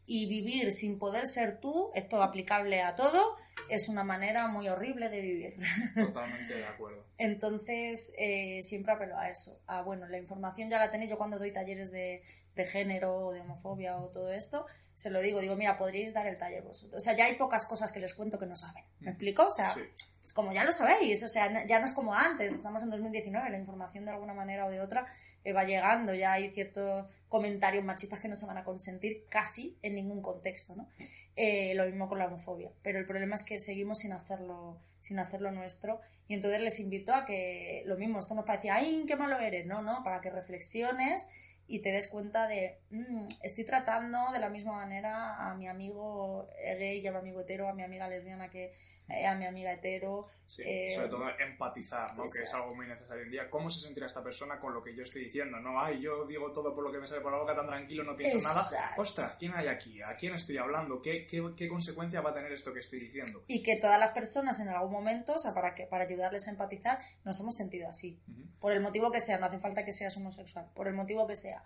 Y vivir sin poder ser tú, esto aplicable a todo, es una manera muy horrible de vivir. Totalmente de acuerdo. Entonces, eh, siempre apelo a eso. A, bueno, la información ya la tenéis. Yo cuando doy talleres de, de género, de homofobia o todo esto, se lo digo. Digo, mira, podríais dar el taller vosotros. O sea, ya hay pocas cosas que les cuento que no saben. ¿Me explico? O sea, Sí. es como ya lo sabéis. O sea, ya no es como antes. Estamos en 2019. La información de alguna manera o de otra eh, va llegando. Ya hay ciertos comentarios machistas que no se van a consentir casi en ningún contexto, ¿no? Eh, lo mismo con la homofobia. Pero el problema es que seguimos sin hacerlo, sin hacerlo nuestro. Y entonces les invito a que lo mismo, esto no parece, ¡ay, qué malo eres! No, no, para que reflexiones y te des cuenta de, "Mm, estoy tratando de la misma manera a mi amigo gay, que a mi amigo hetero, a mi amiga lesbiana, que eh, a mi amiga hetero. Sí, Eh, sobre todo empatizar, ¿no? Que es algo muy necesario hoy en día. ¿Cómo se sentirá esta persona con lo que yo estoy diciendo? No, ay, yo digo todo por lo que me sale por la boca, tan tranquilo, no pienso nada. Exacto. Ostras, ¿quién hay aquí? ¿A quién estoy hablando? ¿Qué, qué, qué consecuencia va a tener esto que estoy diciendo? Y que todas las personas en algún momento, o sea, para, que, para ayudarles a empatizar, nos hemos sentido así. Ujú. Por el motivo que sea, no hace falta que seas homosexual, por el motivo que sea.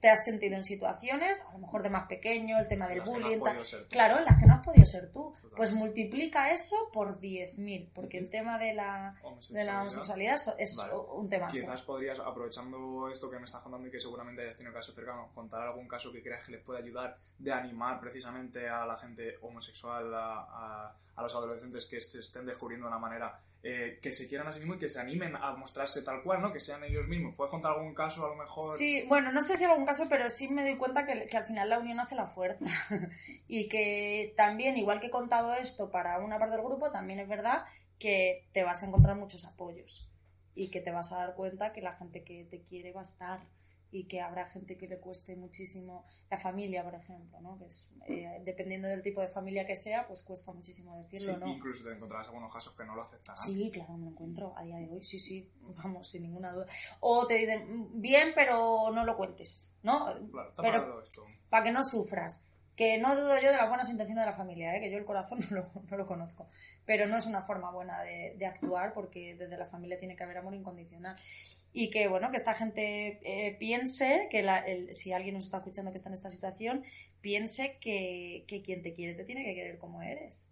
Te has sentido en situaciones, a lo mejor de más pequeño, el tema del Las no bullying, tal. claro, en las que no has podido ser tú. Totalmente. Pues multiplica eso por 10.000, porque el tema de la, de la homosexualidad es- Vale. un tema. Quizás podrías, aprovechando esto que me estás contando y que seguramente hayas tenido caso cercano, contar algún caso que creas que les pueda ayudar de animar precisamente a la gente homosexual, a, a- a los adolescentes que se estén descubriendo de una manera eh, que se quieran a sí mismos y que se animen a mostrarse tal cual, ¿no? Que sean ellos mismos. ¿Puedes contar algún caso a lo mejor? Sí, bueno, no sé si algún caso, pero sí me doy cuenta que, que al final la unión hace la fuerza. y que también, igual que he contado esto para una parte del grupo, también es verdad que te vas a encontrar muchos apoyos. Y que te vas a dar cuenta que la gente que te quiere va a estar. Y que habrá gente que le cueste muchísimo. La familia, por ejemplo, ¿no? Que es, eh, dependiendo del tipo de familia que sea, pues cuesta muchísimo Sí, decirlo, ¿no? Incluso te encontrarás algunos casos que no lo aceptarán. Sí, claro, me lo encuentro a día de hoy, sí, sí, vamos, sin ninguna duda. O te dicen, bien, pero no lo cuentes, ¿no? Claro, está pero esto. para que no sufras. Que no dudo yo de las buenas intenciones de la familia, ¿eh? que yo el corazón no lo, no lo conozco, pero no es una forma buena de, de, actuar porque desde la familia tiene que haber amor incondicional. Y que, bueno, que esta gente eh, piense, que la, el, si alguien nos está escuchando que está en esta situación, piense que, que quien te quiere te tiene que querer como eres.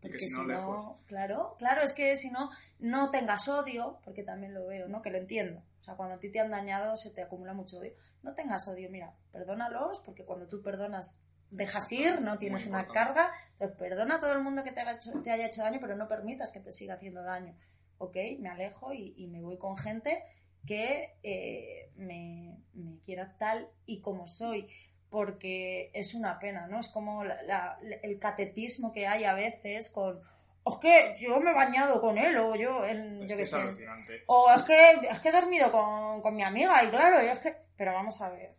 Porque si no, lejos. claro, claro, es que si no, no tengas odio, porque también lo veo, ¿no? Que lo entiendo. O sea, cuando a ti te han dañado se te acumula mucho odio. No tengas odio, mira, perdónalos, porque cuando tú perdonas dejas ir, no tienes una carga, entonces perdona a todo el mundo que te haya, hecho, te haya hecho daño, pero no permitas que te siga haciendo daño. Ok, me alejo y, y me voy con gente que eh, me, me, quiera tal y como soy, porque es una pena, ¿no? Es como la, la, el catetismo que hay a veces con, es que yo me he bañado con él, o yo, en, Es yo qué sé. O es que, es que he dormido con, con mi amiga y claro, y es que... Pero vamos a ver.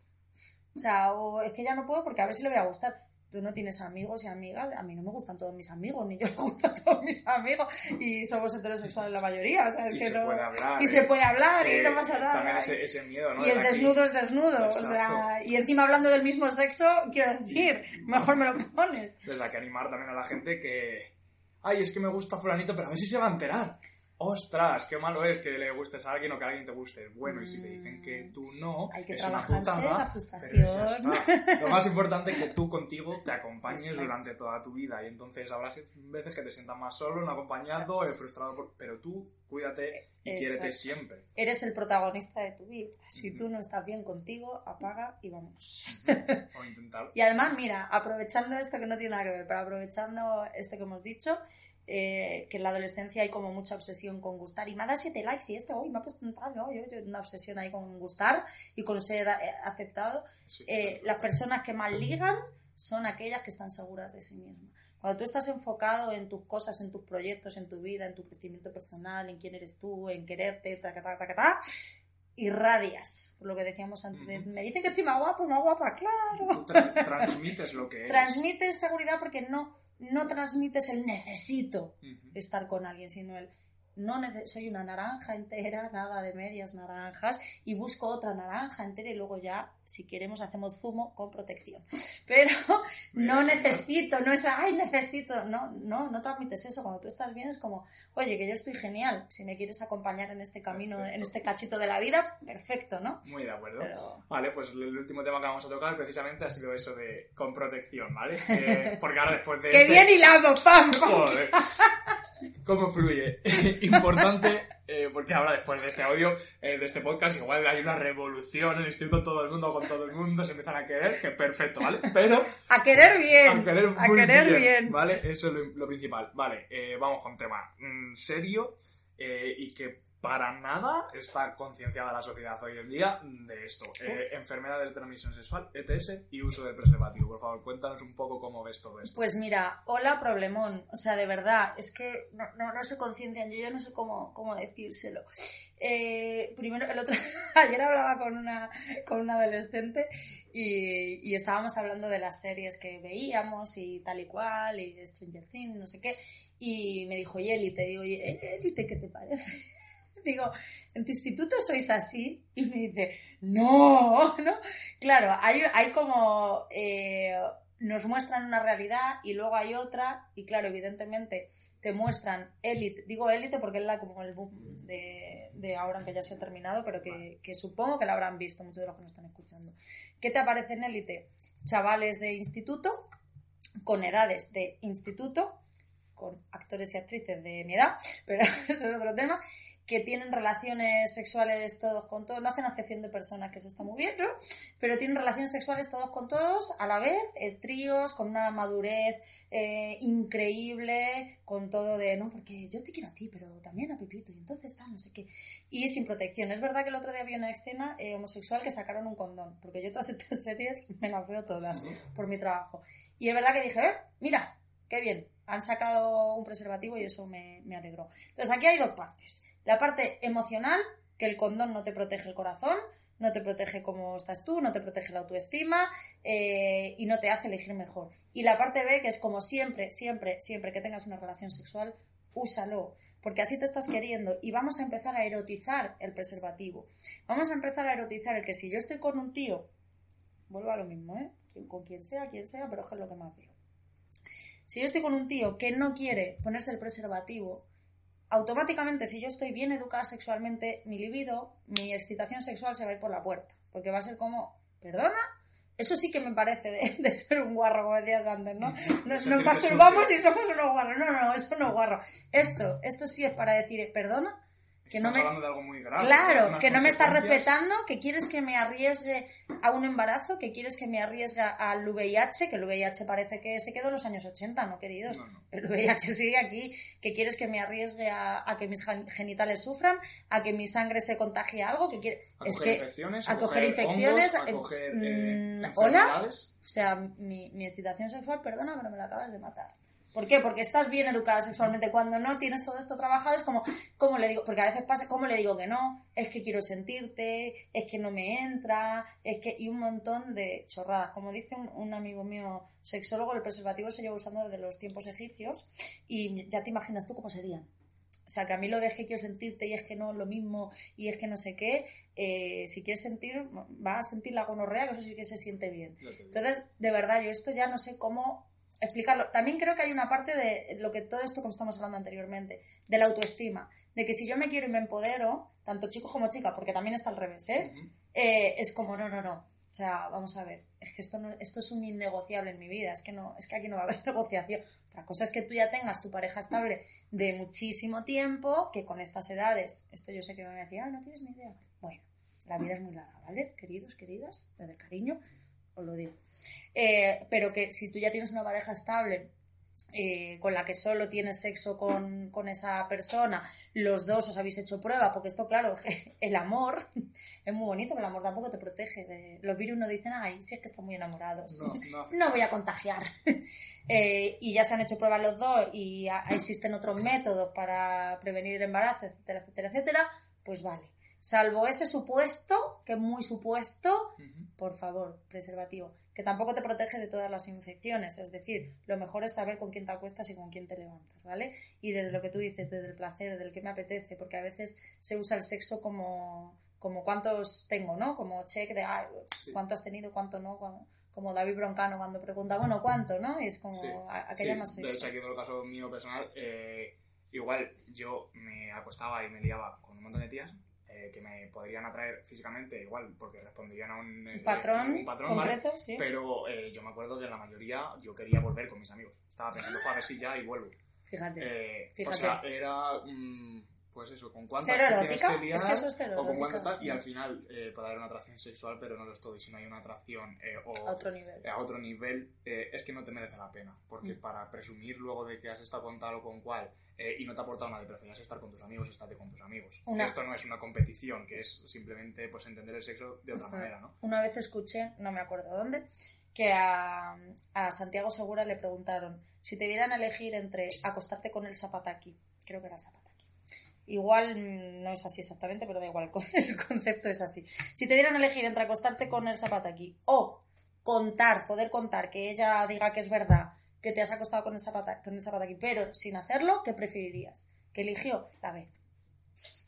O sea, o es que ya no puedo porque a ver si le voy a gustar. Tú no tienes amigos y amigas. A mí no me gustan todos mis amigos, ni yo le gustan todos mis amigos. Y somos heterosexuales la mayoría. O sea, es Y que se no... puede hablar, y ¿eh? se puede hablar y Eh, no pasa nada. También ese, ese miedo, ¿no? Y el desnudo es desnudo. O sea, Exacto. y encima hablando del mismo sexo, quiero decir, mejor me lo pones. Desde aquí animar también a la gente que. Ay, es que me gusta Fulanito, pero a ver si se va a enterar. Ostras, qué malo es que le gustes a alguien o que alguien te guste. Bueno, y si te dicen que tú no, Hay que es una putada, la frustración. Lo más importante es que tú contigo te acompañes Exacto. durante toda tu vida. Y entonces habrá veces que te sientas más solo, no acompañado, eh, frustrado, por- pero tú cuídate y Exacto. quiérete siempre. Eres el protagonista de tu vida. Si tú no estás bien contigo, apaga y vámonos. O intentar. Y además, mira, aprovechando esto que no tiene nada que ver, pero aprovechando esto que hemos dicho, eh, que en la adolescencia hay como mucha obsesión con gustar. Y me ha dado siete likes y este hoy me ha puesto un tal, ¿no? Yo, yo una obsesión ahí con gustar y con ser eh, aceptado. Eh, las personas que más ligan son aquellas que están seguras de sí mismas. Cuando tú estás enfocado en tus cosas, en tus proyectos, en tu vida, en tu crecimiento personal, en quién eres tú, en quererte, ta, ta, ta, ta, ta, irradias. Por lo que decíamos antes, de, me dicen que estoy más guapo, más guapa, claro. Tra- transmites lo que eres. Transmites seguridad porque no, no transmites el necesito estar con alguien, sino el no soy una naranja entera, nada de medias naranjas, y busco otra naranja entera y luego ya, si queremos, hacemos zumo con protección. Pero no necesito, no es, ay, necesito, no, no, no transmites eso. Cuando tú estás bien es como, oye, que yo estoy genial, si me quieres acompañar en este camino, en Perfecto. este cachito de la vida, perfecto, ¿no? Muy de acuerdo. Pero- Vale, pues el último tema que vamos a tocar precisamente ha sido eso de con protección, ¿vale? Eh, porque ahora después de... ¡Qué este- bien hilado, pam! pam! Joder. ¿Cómo fluye? Importante, eh, porque ahora después de este audio, eh, de este podcast, igual hay una revolución en el instituto, todo el mundo con todo el mundo, se empiezan a querer, que perfecto, ¿vale? Pero A querer bien. a querer, a querer bien. ¿Vale? Eso es lo, lo principal. Vale, eh, vamos con tema mm, serio eh, y que para nada está concienciada la sociedad hoy en día de esto. Eh, enfermedad de transmisión sexual, ETS y uso del preservativo. Por favor, cuéntanos un poco cómo ves todo esto. Pues mira, hola problemón. O sea, de verdad, es que no, no, no se conciencian. Yo ya no sé cómo, cómo decírselo. Eh, primero, el otro, ayer hablaba con una, con una adolescente y, y estábamos hablando de las series que veíamos y tal y cual, y Stranger Things, no sé qué. Y me dijo, y Élite, digo, "¿Y Élite qué te parece? Digo, ¿en tu instituto sois así? Y me dice, no, ¿no? Claro, hay, hay como... eh, nos muestran una realidad y luego hay otra y claro, evidentemente te muestran élite, digo élite porque es la como el boom de, de ahora que ya se ha terminado, pero que, que supongo que la habrán visto muchos de los que nos están escuchando. ¿Qué te aparece en élite? Chavales de instituto, con edades de instituto, con actores y actrices de mi edad, pero eso es otro tema, que tienen relaciones sexuales todos con todos, no hacen acepción de personas, que eso está muy bien, ¿no? Pero tienen relaciones sexuales todos con todos, a la vez, eh, tríos, con una madurez eh, increíble, con todo de, no, porque yo te quiero a ti, pero también a Pepito, y entonces tal, no sé qué. Y sin protección. Es verdad que el otro día había una escena eh, homosexual que sacaron un condón, porque yo todas estas series me las veo todas por mi trabajo. Y es verdad que dije, eh, mira, qué bien, han sacado un preservativo y eso me, alegró. Entonces aquí hay dos partes. La parte emocional, que el condón no te protege el corazón, no te protege cómo estás tú, no te protege la autoestima eh, y no te hace elegir mejor. Y la parte B, que es como siempre, siempre, siempre que tengas una relación sexual, úsalo. Porque así te estás queriendo y vamos a empezar a erotizar el preservativo. Vamos a empezar a erotizar el que si yo estoy con un tío, vuelvo a lo mismo, ¿eh? con quien sea, quien sea, pero es lo que más veo. Si yo estoy con un tío que no quiere ponerse el preservativo, automáticamente, si yo estoy bien educada sexualmente, mi libido, mi excitación sexual se va a ir por la puerta. Porque va a ser como, ¿perdona? Eso sí que me parece de, ser un guarro, como decías antes, ¿no? Nos, nos masturbamos y somos unos guarros. No, no, no, eso no es guarro. Esto, esto sí es para decir, ¿perdona? Que no me... hablando de algo muy grave. Claro, que no me estás respetando, que quieres que me arriesgue a un embarazo, que quieres que me arriesgue al VIH, que el VIH parece que se quedó en los años 80, ¿no, queridos? El VIH sigue aquí, que quieres que me arriesgue a, que mis genitales sufran, a que mi sangre se contagie algo, que quiere... A es que, infecciones, a, coger infecciones, a coger, eh, mm, ¿Hola? O sea, mi, mi excitación sexual, perdona, pero me la acabas de matar. ¿Por qué? Porque estás bien educada sexualmente. Cuando no tienes todo esto trabajado es como, ¿cómo le digo? Porque a veces pasa, ¿cómo le digo que no? Es que quiero sentirte, es que no me entra, es que... Y un montón de chorradas. Como dice un, amigo mío sexólogo, el preservativo se lleva usando desde los tiempos egipcios y ya te imaginas tú cómo serían. O sea, que a mí lo de es que quiero sentirte y es que no lo mismo y es que no sé qué, eh, si quieres sentir, vas a sentir la gonorrea, que eso sí que se siente bien. Entonces, de verdad, yo esto ya no sé cómo explicarlo. También creo que hay una parte de lo que todo esto como estamos hablando anteriormente, de la autoestima, de que si yo me quiero y me empodero, tanto chico como chica, porque también está al revés, ¿eh? ¿eh? es como, no, no, no. O sea, vamos a ver, es que esto, no, esto es un innegociable en mi vida, es que, no, es que aquí no va a haber negociación. Otra cosa es que tú ya tengas tu pareja estable de muchísimo tiempo, que con estas edades, esto yo sé que me decía, ah, no tienes ni idea. Bueno, la vida es muy larga, ¿vale? Queridos, queridas, desde cariño, os lo digo. Eh, pero que si tú ya tienes una pareja estable eh, con la que solo tienes sexo con, esa persona, los dos os habéis hecho prueba, porque esto, claro, el amor es muy bonito, pero el amor tampoco te protege. De... Los virus no dicen, ay, si es que están muy enamorados, no, voy a contagiar. Eh, y ya se han hecho pruebas los dos y existen otros métodos para prevenir el embarazo, etcétera, etcétera, etcétera, pues vale. Salvo ese supuesto, que es muy supuesto, por favor, preservativo, que tampoco te protege de todas las infecciones. Es decir, lo mejor es saber con quién te acuestas y con quién te levantas, ¿vale? Y desde lo que tú dices, desde el placer, del que me apetece, porque a veces se usa el sexo como, como cuántos tengo, ¿no? Como check de ah, cuánto has tenido, cuánto no, como David Broncano cuando pregunta, bueno, ¿cuánto, no? Y es como aquella más sexo. De hecho, aquí en el caso mío personal, eh, igual yo me acostaba y me liaba con un montón de tías eh, que me podrían atraer físicamente igual porque responderían a un, eh, patrón, concreto, sí. pero eh, yo me acuerdo que en la mayoría yo quería volver con mis amigos. Estaba pensando, a ver si ya y vuelvo. Fíjate, fíjate. O sea, era... Mm, pues eso, con cuántas tienes que liar, es que eso es o con cuántas estás, y al final eh, puede haber una atracción sexual, pero no lo es todo, y si no hay una atracción eh, o, a otro nivel, a otro nivel eh, es que no te merece la pena, porque mm. para presumir luego de que has estado con tal o con cual y no te ha aportado nada preferías estar con tus amigos, estate con tus amigos. Esto no es una competición, que es simplemente pues entender el sexo de otra manera, ¿no? Una vez escuché, no me acuerdo dónde, que a, a Santiago Segura le preguntaron si te dieran a elegir entre acostarte con el zapataki, creo que era el zapataki Igual no es así exactamente, pero da igual, el concepto es así. Si te dieran a elegir entre acostarte con el aquí o contar, poder contar, que ella diga que es verdad, que te has acostado con el, zapata, con el aquí pero sin hacerlo, ¿qué preferirías? ¿Qué eligió? La B.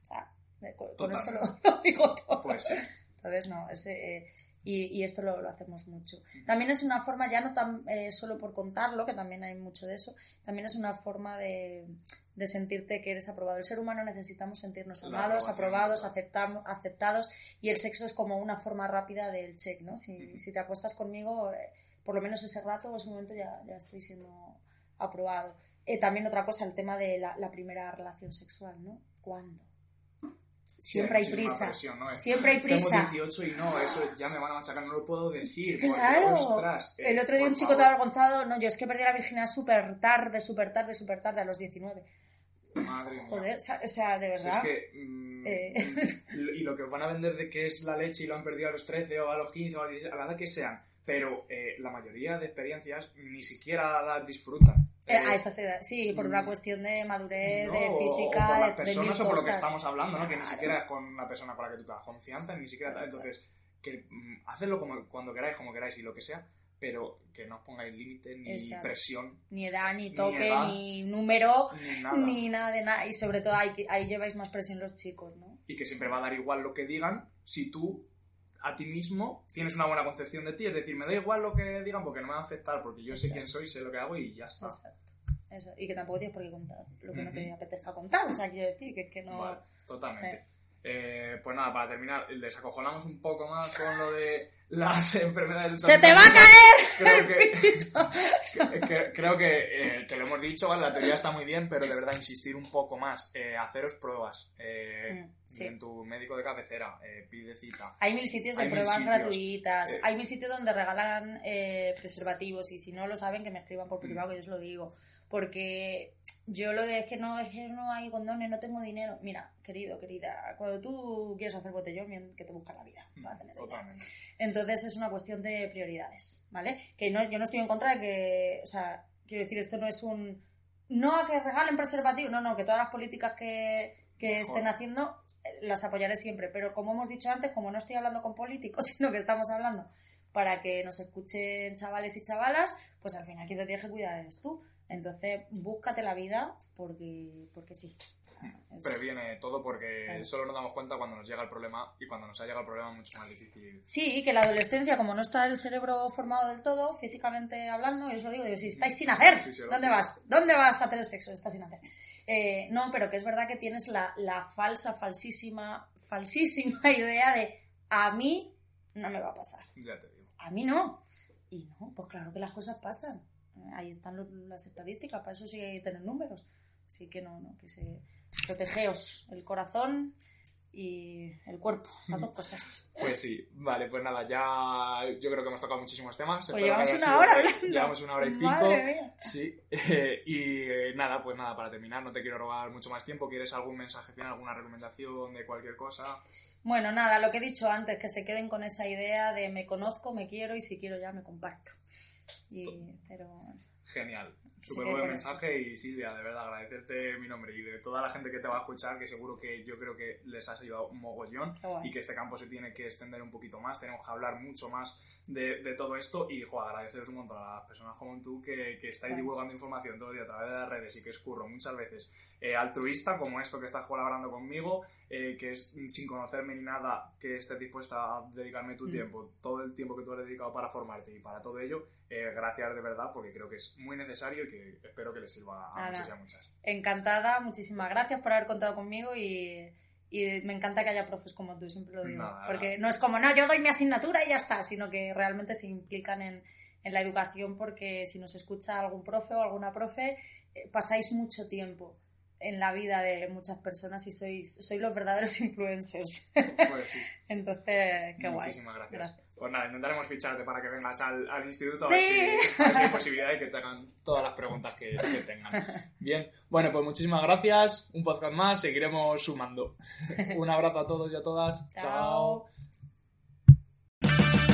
O sea, con, esto lo, digo todo. Pues sí. Entonces, no, eh, y, esto lo, hacemos mucho. También es una forma, ya no tan eh, solo por contarlo, que también hay mucho de eso, también es una forma de, de sentirte que eres aprobado. El ser humano necesitamos sentirnos amados, aprobados, aceptamos, aceptados y el sexo es como una forma rápida del check, ¿no? Si, si te acuestas conmigo, eh, por lo menos ese rato o ese momento ya, ya estoy siendo aprobado. Eh, también otra cosa, el tema de la, la primera relación sexual, ¿no? ¿Cuándo? Siempre hay prisa. Siempre hay prisa. Tengo 18 y no, eso ya me van a machacar, no lo puedo decir. Claro. el otro día un chico te avergonzado, no, yo es que perdí la virginidad súper tarde, súper tarde, súper tarde, a los 19. Madre Joder, o sea, de verdad. Mm, eh. y lo que van a vender de que es la leche y lo han perdido a los 13 o a los 15 o a, a la edad que sean, pero eh, la mayoría de experiencias ni siquiera la disfrutan. Eh, a esa edad, sí, por una mm, cuestión de madurez, de física, o por las personas o por lo que estamos hablando, ¿no? Que ni siquiera es con una persona con la que tú te das confianza, ni siquiera. Entonces, que mm, hacedlo como, cuando queráis, como queráis y lo que sea, pero que no os pongáis límite, ni presión. Ni edad, ni toque, ni, número, ni nada. de nada. Y sobre todo ahí, ahí lleváis más presión los chicos, ¿no? Y que siempre va a dar igual lo que digan si tú a ti mismo, tienes una buena concepción de ti, es decir, me da igual lo que digan porque no me va a afectar, porque yo sé quién soy, sé lo que hago y ya está. Exacto. Eso. Y que tampoco tienes por qué contar lo que no te apetezca contar. O sea, quiero decir que es que no. Vale, totalmente. Eh, pues nada, para terminar, les acojonamos un poco más con lo de las enfermedades ¡Se te va a caer! Creo que, que- que- creo que, eh, que lo hemos dicho, ¿vale? la teoría está muy bien, pero de verdad insistir un poco más. Eh, haceros pruebas eh, Mm, sí. en tu médico de cabecera, eh, pide cita. Hay mil sitios de Hay pruebas sitios. gratuitas, Eh, hay mil sitios donde regalan eh, preservativos y si no lo saben que me escriban Mm. por privado, que yo os lo digo. Porque yo lo de es que no, es que no hay condones, no tengo dinero. Mira, querido, querida, cuando tú quieres hacer botellón, bien que te busca la vida para tener dinero. Totalmente. Entonces es una cuestión de prioridades, ¿vale? Que no, yo no estoy en contra de que, o sea, quiero decir, esto no es un... No a que regalen preservativos, no, no, que todas las políticas que, que estén haciendo eh, las apoyaré siempre, pero como hemos dicho antes, como no estoy hablando con políticos, sino que estamos hablando para que nos escuchen chavales y chavalas, pues al final quien te tienes que cuidar eres tú. Entonces, búscate la vida porque, porque sí. Es- Previene todo porque Claro. solo nos damos cuenta cuando nos llega el problema y cuando nos ha llegado el problema es mucho más difícil. Sí, que la adolescencia, como no está el cerebro formado del todo, físicamente hablando, yo os lo digo, digo, si estáis sin hacer, Sí, sí, lo ¿dónde vas? ¿Dónde vas a tener sexo? Estás sin hacer. Eh, no, pero que es verdad que tienes la, la falsa, falsísima, falsísima idea de a mí no me va a pasar. Ya te digo. A mí no. Y no, pues claro que las cosas pasan. Ahí están lo- las estadísticas, para eso sí hay que tener números. Así que no, no, que se protegeos el corazón y el cuerpo, las dos cosas. Pues sí, vale, pues nada, ya yo creo que hemos tocado muchísimos temas. Pues llevamos una sido- hora hablando. Llevamos una hora y pico. Madre mía. Sí, eh, y eh, nada, pues nada, para terminar, no te quiero robar mucho más tiempo. ¿Quieres algún mensaje final, alguna recomendación de cualquier cosa? Bueno, nada, lo que he dicho antes, que se queden con esa idea de me conozco, me quiero y si quiero ya me comparto. Y, Genial. Súper buen eso. mensaje y Silvia, de verdad, agradecerte mi nombre y de toda la gente que te va a escuchar, que seguro que yo creo que les has ayudado un mogollón y que este campo se tiene que extender un poquito más, tenemos que hablar mucho más de, de todo esto y, jo, agradeceros un montón a las personas como tú que, que estáis divulgando información todo el día a través de las redes y que es curro muchas veces eh, altruista, como esto que estás colaborando conmigo, eh, que es sin conocerme ni nada, que estés dispuesta a dedicarme tu Mm. tiempo, todo el tiempo que tú has dedicado para formarte y para todo ello, eh, gracias de verdad, porque creo que es muy necesario y que espero que les sirva a muchos y a muchas. encantada, muchísimas gracias por haber contado conmigo y, y me encanta que haya profes como tú, siempre lo digo. Nada, porque no es como, no, yo doy mi asignatura y ya está, sino que realmente se implican en, en la educación porque si nos escucha algún profe o alguna profe, eh, pasáis mucho tiempo en la vida de muchas personas y sois, sois los verdaderos influencers. Pues sí, Entonces, qué guay. muchísimas gracias. Gracias. Pues nada, intentaremos ficharte para que vengas al, al instituto a, Sí. ver si, a ver si hay posibilidad de que te hagan todas las preguntas que, que tengan. Bien, bueno, pues muchísimas gracias. Un podcast más, seguiremos sumando. Un abrazo a todos y a todas. Chao.